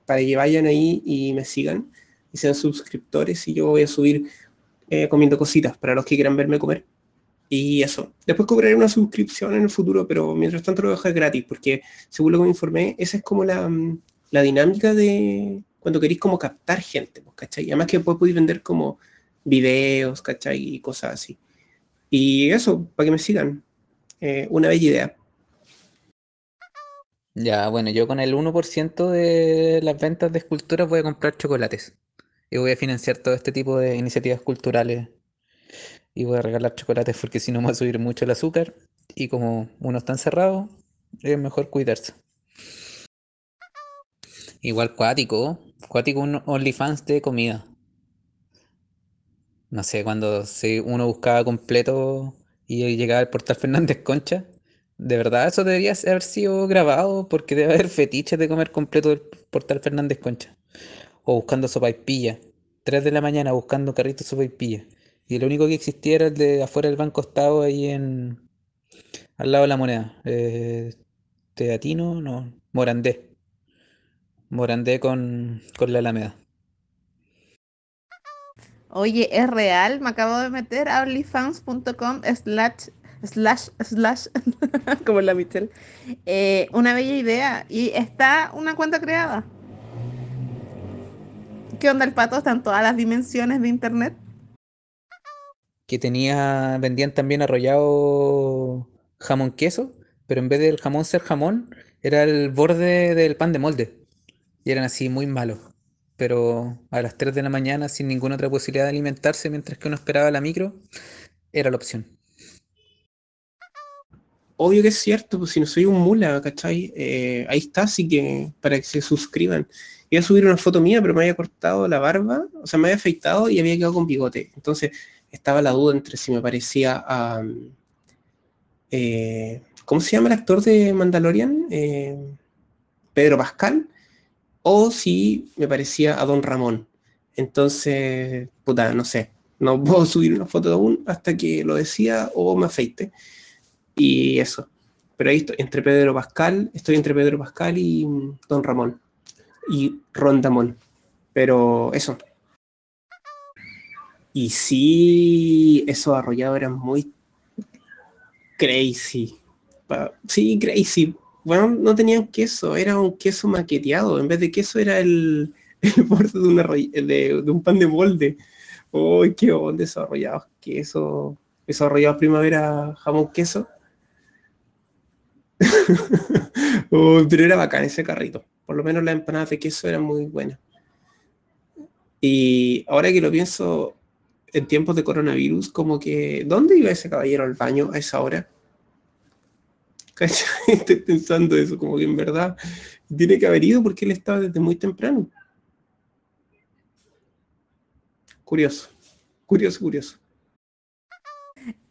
Para que vayan ahí y me sigan y sean suscriptores. Y yo voy a subir eh, comiendo cositas para los que quieran verme comer. Y eso. Después cobraré una suscripción en el futuro, pero mientras tanto lo voy a dejar gratis, porque según lo que me informé, esa es como la, la dinámica de cuando queréis como captar gente, pues, ¿cachai? Y además que después podéis vender como videos, ¿cachai? Y cosas así. Y eso, para que me sigan. Eh, una bella idea. Ya, bueno, yo con el 1% de las ventas de esculturas voy a comprar chocolates. Y voy a financiar todo este tipo de iniciativas culturales. Y voy a regalar chocolates porque si no me va a subir mucho el azúcar. Y como uno está encerrado, es mejor cuidarse. Igual cuático, cuático un OnlyFans de comida. No sé, cuando se, uno buscaba completo y llegaba al portal <laughs> Fernández Concha, de verdad eso debería haber sido grabado porque debe haber fetiches de comer completo del portal Fernández Concha. O buscando sopa y pilla. 3 de la mañana buscando carritos sopa y pilla. Y lo único que existía era el de afuera del Banco Estado ahí en... al lado de la moneda. Eh, Teatino, no, Morandé. Morandé con, con la Alameda. Oye, es real, me acabo de meter a onlyfans.com slash slash slash <laughs> como la Michelle. Eh, una bella idea. Y está una cuenta creada. ¿Qué onda el pato? Están todas las dimensiones de internet. Que tenía, vendían también arrollado jamón queso, pero en vez del jamón ser jamón, era el borde del pan de molde. Y eran así muy malos. Pero a las 3 de la mañana, sin ninguna otra posibilidad de alimentarse mientras que uno esperaba la micro, era la opción. Obvio que es cierto, pues si no soy un mula, ¿cachai? Eh, ahí está, así que para que se suscriban. Iba a subir una foto mía, pero me había cortado la barba, o sea, me había afeitado y había quedado con bigote. Entonces estaba la duda entre si me parecía a... Eh, ¿Cómo se llama el actor de Mandalorian? Eh, Pedro Pascal o si me parecía a Don Ramón. Entonces, puta, no sé, no <laughs> puedo subir una foto aún hasta que lo decía o me afeite. Y eso. Pero ahí estoy entre Pedro Pascal, estoy entre Pedro Pascal y mm, Don Ramón. Y Rondamón. Pero eso. Y sí, esos arrollados eran muy crazy. Sí, crazy bueno, no tenían queso, era un queso maqueteado. En vez de queso era el, <laughs> borde de, de, un pan de molde. ¡Uy, qué onda esos arrollados! Queso, esos arrollados primavera, jamón, queso. <laughs> pero era bacán ese carrito. Por lo menos las empanadas de queso eran muy buenas. Y ahora que lo pienso, en tiempos de coronavirus, como que, ¿dónde iba ese caballero al baño a esa hora? <laughs> Estoy pensando eso, como que en verdad tiene que haber ido porque él estaba desde muy temprano. Curioso, curioso, curioso.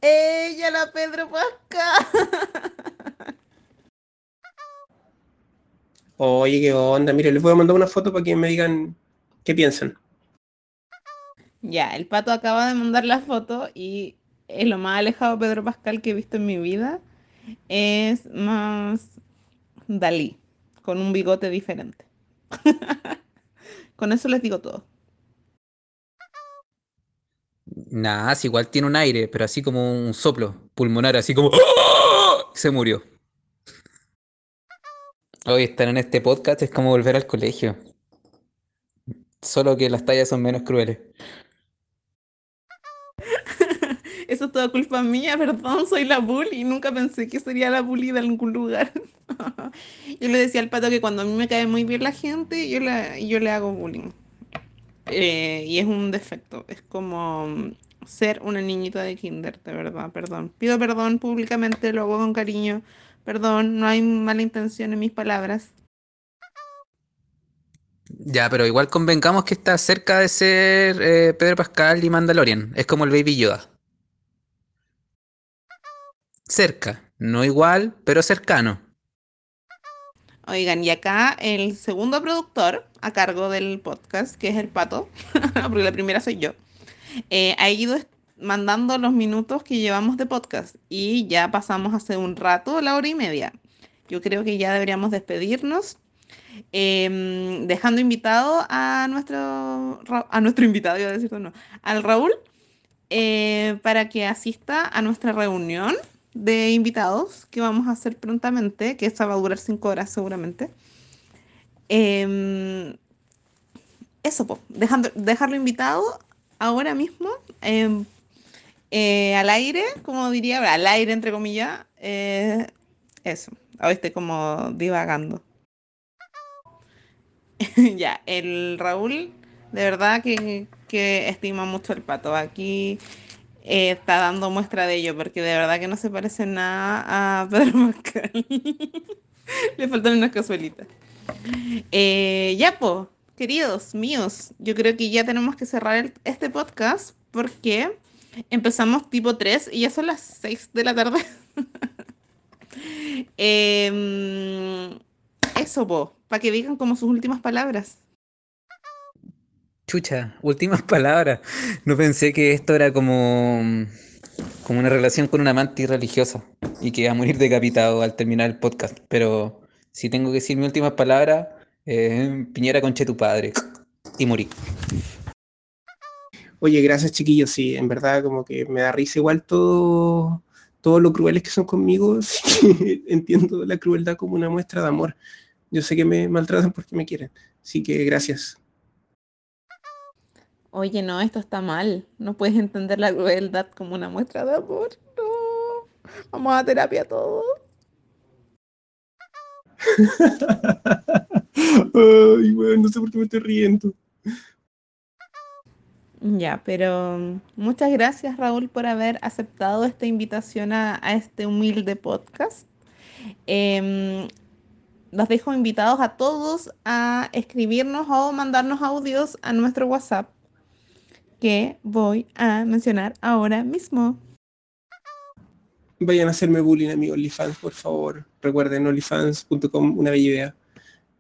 Ella, la Pedro Pascal. <laughs> Oye, qué onda. Mire, les voy a mandar una foto para que me digan qué piensan. Ya, el pato acaba de mandar la foto y es lo más alejado Pedro Pascal que he visto en mi vida es más Dalí, con un bigote diferente. <laughs> con eso les digo todo. Nada, si igual tiene un aire, pero así como un soplo pulmonar, así como ¡Ah! se murió. Hoy estar en este podcast es como volver al colegio. Solo que las tallas son menos crueles. Eso es toda culpa mía, perdón, soy la bully. Nunca pensé que sería la bully de algún lugar. <laughs> yo le decía al pato que cuando a mí me cae muy bien la gente, yo, la, yo le hago bullying. Eh, y es un defecto. Es como ser una niñita de kinder, de verdad, perdón. Pido perdón públicamente, lo hago con cariño. Perdón, no hay mala intención en mis palabras. Ya, pero igual convengamos que está cerca de ser eh, Pedro Pascal y Mandalorian. Es como el Baby Yoda. Cerca, no igual, pero cercano. Oigan, y acá el segundo productor a cargo del podcast, que es el pato, <laughs> porque la primera soy yo, eh, ha ido mandando los minutos que llevamos de podcast y ya pasamos hace un rato, la hora y media. Yo creo que ya deberíamos despedirnos. Em, dejando invitado a nuestro a nuestro invitado, iba a decir no, al Raúl, eh, para que asista a nuestra reunión de invitados que vamos a hacer prontamente, que esta va a durar cinco horas seguramente. Em, eso, pues, dejando, dejarlo invitado ahora mismo em, eh, al aire, como diría, al aire entre comillas, eh, eso, ahora estoy como divagando. <laughs> ya, el Raúl, de verdad que, que estima mucho el pato. Aquí está dando muestra de ello, porque de verdad que no se parece nada a <laughs> Pedro Pascal. Le faltan unas casuelitas. Eh, ya, pues, queridos míos, yo creo que ya tenemos que cerrar este podcast porque empezamos tipo 3 y ya son las 6 de la tarde. <laughs> Em, eso, po, para que digan como sus últimas palabras. Chucha, últimas <laughs> palabras. No pensé que esto era como, como una relación con una amante religiosa y que iba a morir decapitado al terminar el podcast. Pero si tengo que decir mi últimas palabras, eh, Piñera conche tu padre. Y morí. Oye, gracias chiquillos, sí, en verdad como que me da risa igual todo, todo lo crueles que son conmigo, <laughs> entiendo la crueldad como una muestra de amor. Yo sé que me maltratan porque me quieren, así que gracias. Oye, no, esto está mal. No puedes entender la crueldad como una muestra de amor. No. Vamos a terapia todos. <laughs> Ay, bueno, no sé por qué me estoy riendo. Ya, pero muchas gracias Raúl por haber aceptado esta invitación a, a este humilde podcast. Eh, los dejo invitados a todos a escribirnos o mandarnos audios a nuestro WhatsApp que voy a mencionar ahora mismo. Vayan a hacerme bullying a mi OnlyFans, por favor. Recuerden onlyfans.com, una bella idea.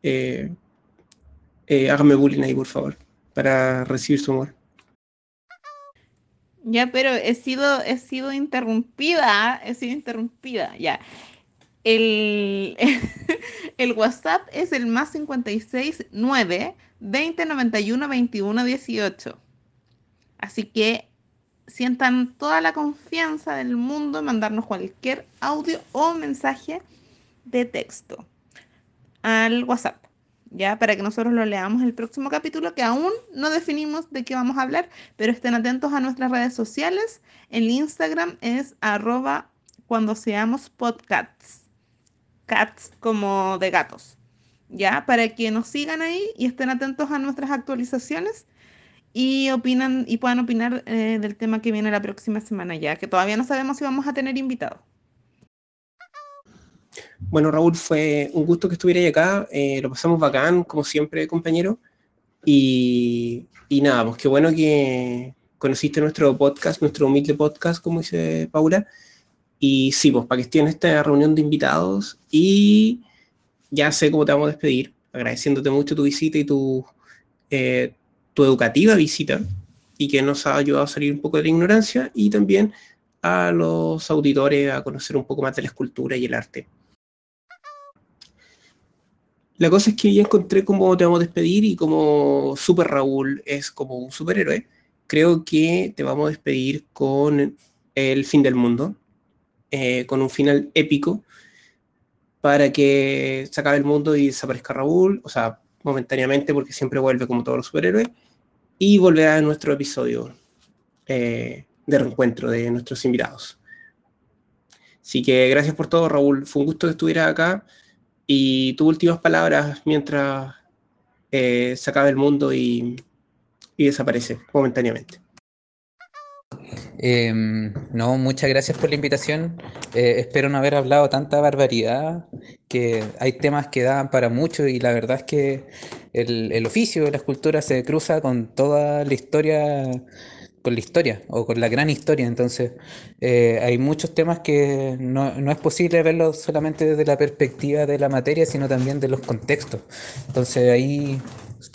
Eh, eh, háganme bullying ahí, por favor, para recibir su amor. Ya, pero he sido, he sido interrumpida, he sido interrumpida, ya. El, <laughs> el WhatsApp es el más 56 9 20 91 21 18. Así que sientan toda la confianza del mundo en mandarnos cualquier audio o mensaje de texto al WhatsApp, ya para que nosotros lo leamos el próximo capítulo, que aún no definimos de qué vamos a hablar, pero estén atentos a nuestras redes sociales. El Instagram es arroba cuando seamos podcasts, cats como de gatos, ya para que nos sigan ahí y estén atentos a nuestras actualizaciones y opinan y puedan opinar eh, del tema que viene la próxima semana ya, que todavía no sabemos si vamos a tener invitados. Bueno, Raúl, fue un gusto que estuvieras acá. Eh, lo pasamos bacán, como siempre, compañero. Y, y nada, pues qué bueno que conociste nuestro podcast, nuestro humilde podcast, como dice Paula. Y sí, pues para que estés en esta reunión de invitados. Y ya sé cómo te vamos a despedir, agradeciéndote mucho tu visita y tu, eh, tu educativa visita y que nos ha ayudado a salir un poco de la ignorancia y también a los auditores a conocer un poco más de la escultura y el arte. La cosa es que ya encontré cómo te vamos a despedir y como Super Raúl es como un superhéroe, creo que te vamos a despedir con el fin del mundo, eh, con un final épico para que se acabe el mundo y desaparezca Raúl, o sea, momentáneamente porque siempre vuelve como todos los superhéroes, y volverá a nuestro episodio eh, de reencuentro de nuestros invitados. Así que gracias por todo, Raúl. Fue un gusto que estuvieras acá. Y tus últimas palabras mientras eh, se acabe el mundo y desaparece momentáneamente. Em, no, muchas gracias por la invitación. Eh, espero no haber hablado tanta barbaridad, que hay temas que dan para mucho y la verdad es que el, oficio de la escultura se cruza con toda la historia con la historia o con la gran historia. Entonces, eh, hay muchos temas que no, no, es posible verlos solamente desde la perspectiva de la materia, sino también de los contextos. Entonces, ahí,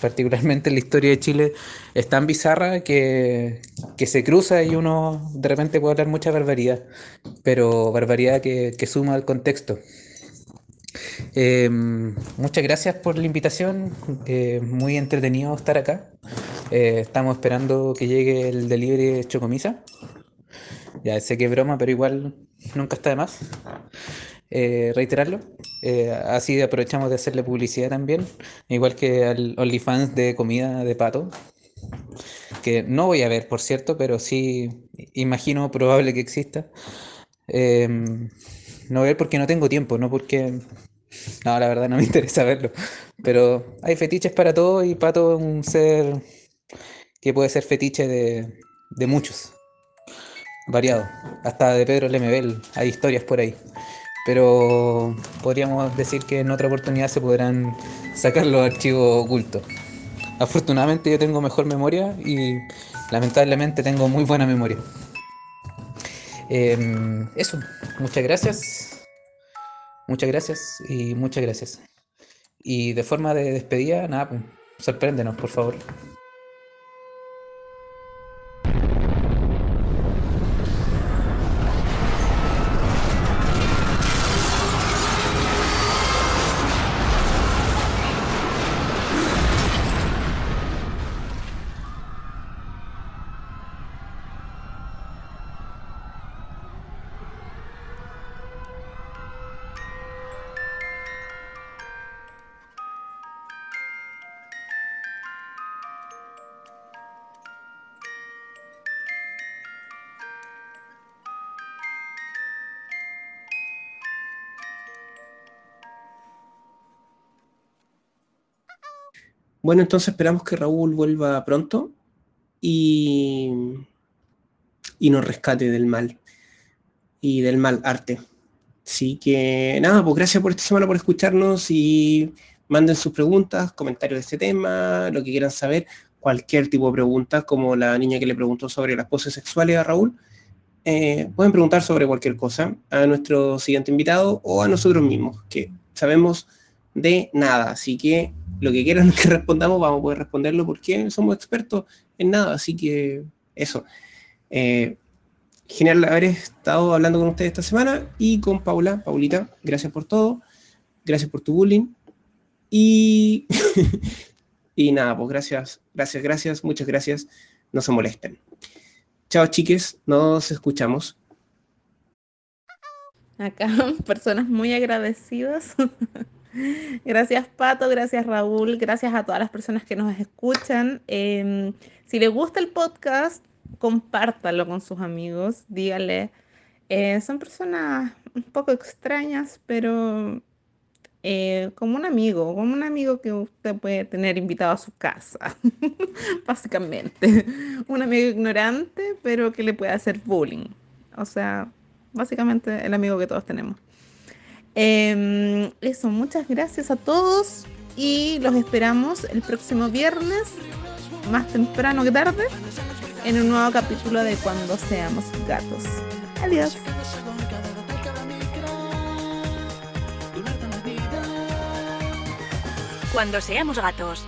particularmente en la historia de Chile, es tan bizarra que, que se cruza y uno de repente puede hablar mucha barbaridad, pero barbaridad que, que suma al contexto. Eh, muchas gracias por la invitación, eh, muy entretenido estar acá. Eh, estamos esperando que llegue el delivery Chocomisa. Ya sé que es broma, pero igual nunca está de más eh, reiterarlo. Eh, así aprovechamos de hacerle publicidad también, igual que al OnlyFans de comida de pato, que no voy a ver, por cierto, pero sí imagino probable que exista. Em, no ver porque no tengo tiempo, no porque no, la verdad no me <laughs> interesa verlo. Pero hay fetiches para todo y Pato es un ser que puede ser fetiche de, de muchos. Variado. Hasta de Pedro Lemebel hay historias por ahí. Pero podríamos decir que en otra oportunidad se podrán sacar los archivos ocultos. Afortunadamente yo tengo mejor memoria y lamentablemente tengo muy buena memoria. Eh, eso, muchas gracias. Muchas gracias y muchas gracias. Y de forma de despedida, nada, pues, sorpréndenos, por favor. Bueno, entonces esperamos que Raúl vuelva pronto y, y nos rescate del mal y del mal arte. Así que nada, pues gracias por esta semana por escucharnos y manden sus preguntas, comentarios de este tema, lo que quieran saber, cualquier tipo de pregunta, como la niña que le preguntó sobre las poses sexuales a Raúl. Eh, pueden preguntar sobre cualquier cosa a nuestro siguiente invitado o a nosotros mismos, que sabemos de nada. Así que lo que quieran <laughs> que respondamos, vamos a poder responderlo porque somos expertos en nada. Así que eso. Eh, genial haber estado hablando con ustedes esta semana y con Paula. Paulita, gracias por todo. Gracias por tu bullying. Y, <laughs> y nada, pues gracias, gracias, gracias, muchas gracias. No se molesten. Chao, chiques. Nos escuchamos. Acá, <laughs> personas muy agradecidas. Gracias Pato, gracias Raúl, gracias a todas las personas que nos escuchan. Eh, si les gusta el podcast, compártalo con sus amigos, dígale. Eh, son personas un poco extrañas, pero eh, como un amigo, como un amigo que usted puede tener invitado a su casa, <laughs> básicamente. Un amigo ignorante, pero que le puede hacer bullying. O sea, básicamente el amigo que todos tenemos. Eh, eso, muchas gracias a todos y los esperamos el próximo viernes, más temprano que tarde, en un nuevo capítulo de Cuando Seamos Gatos. Adiós. Cuando seamos gatos.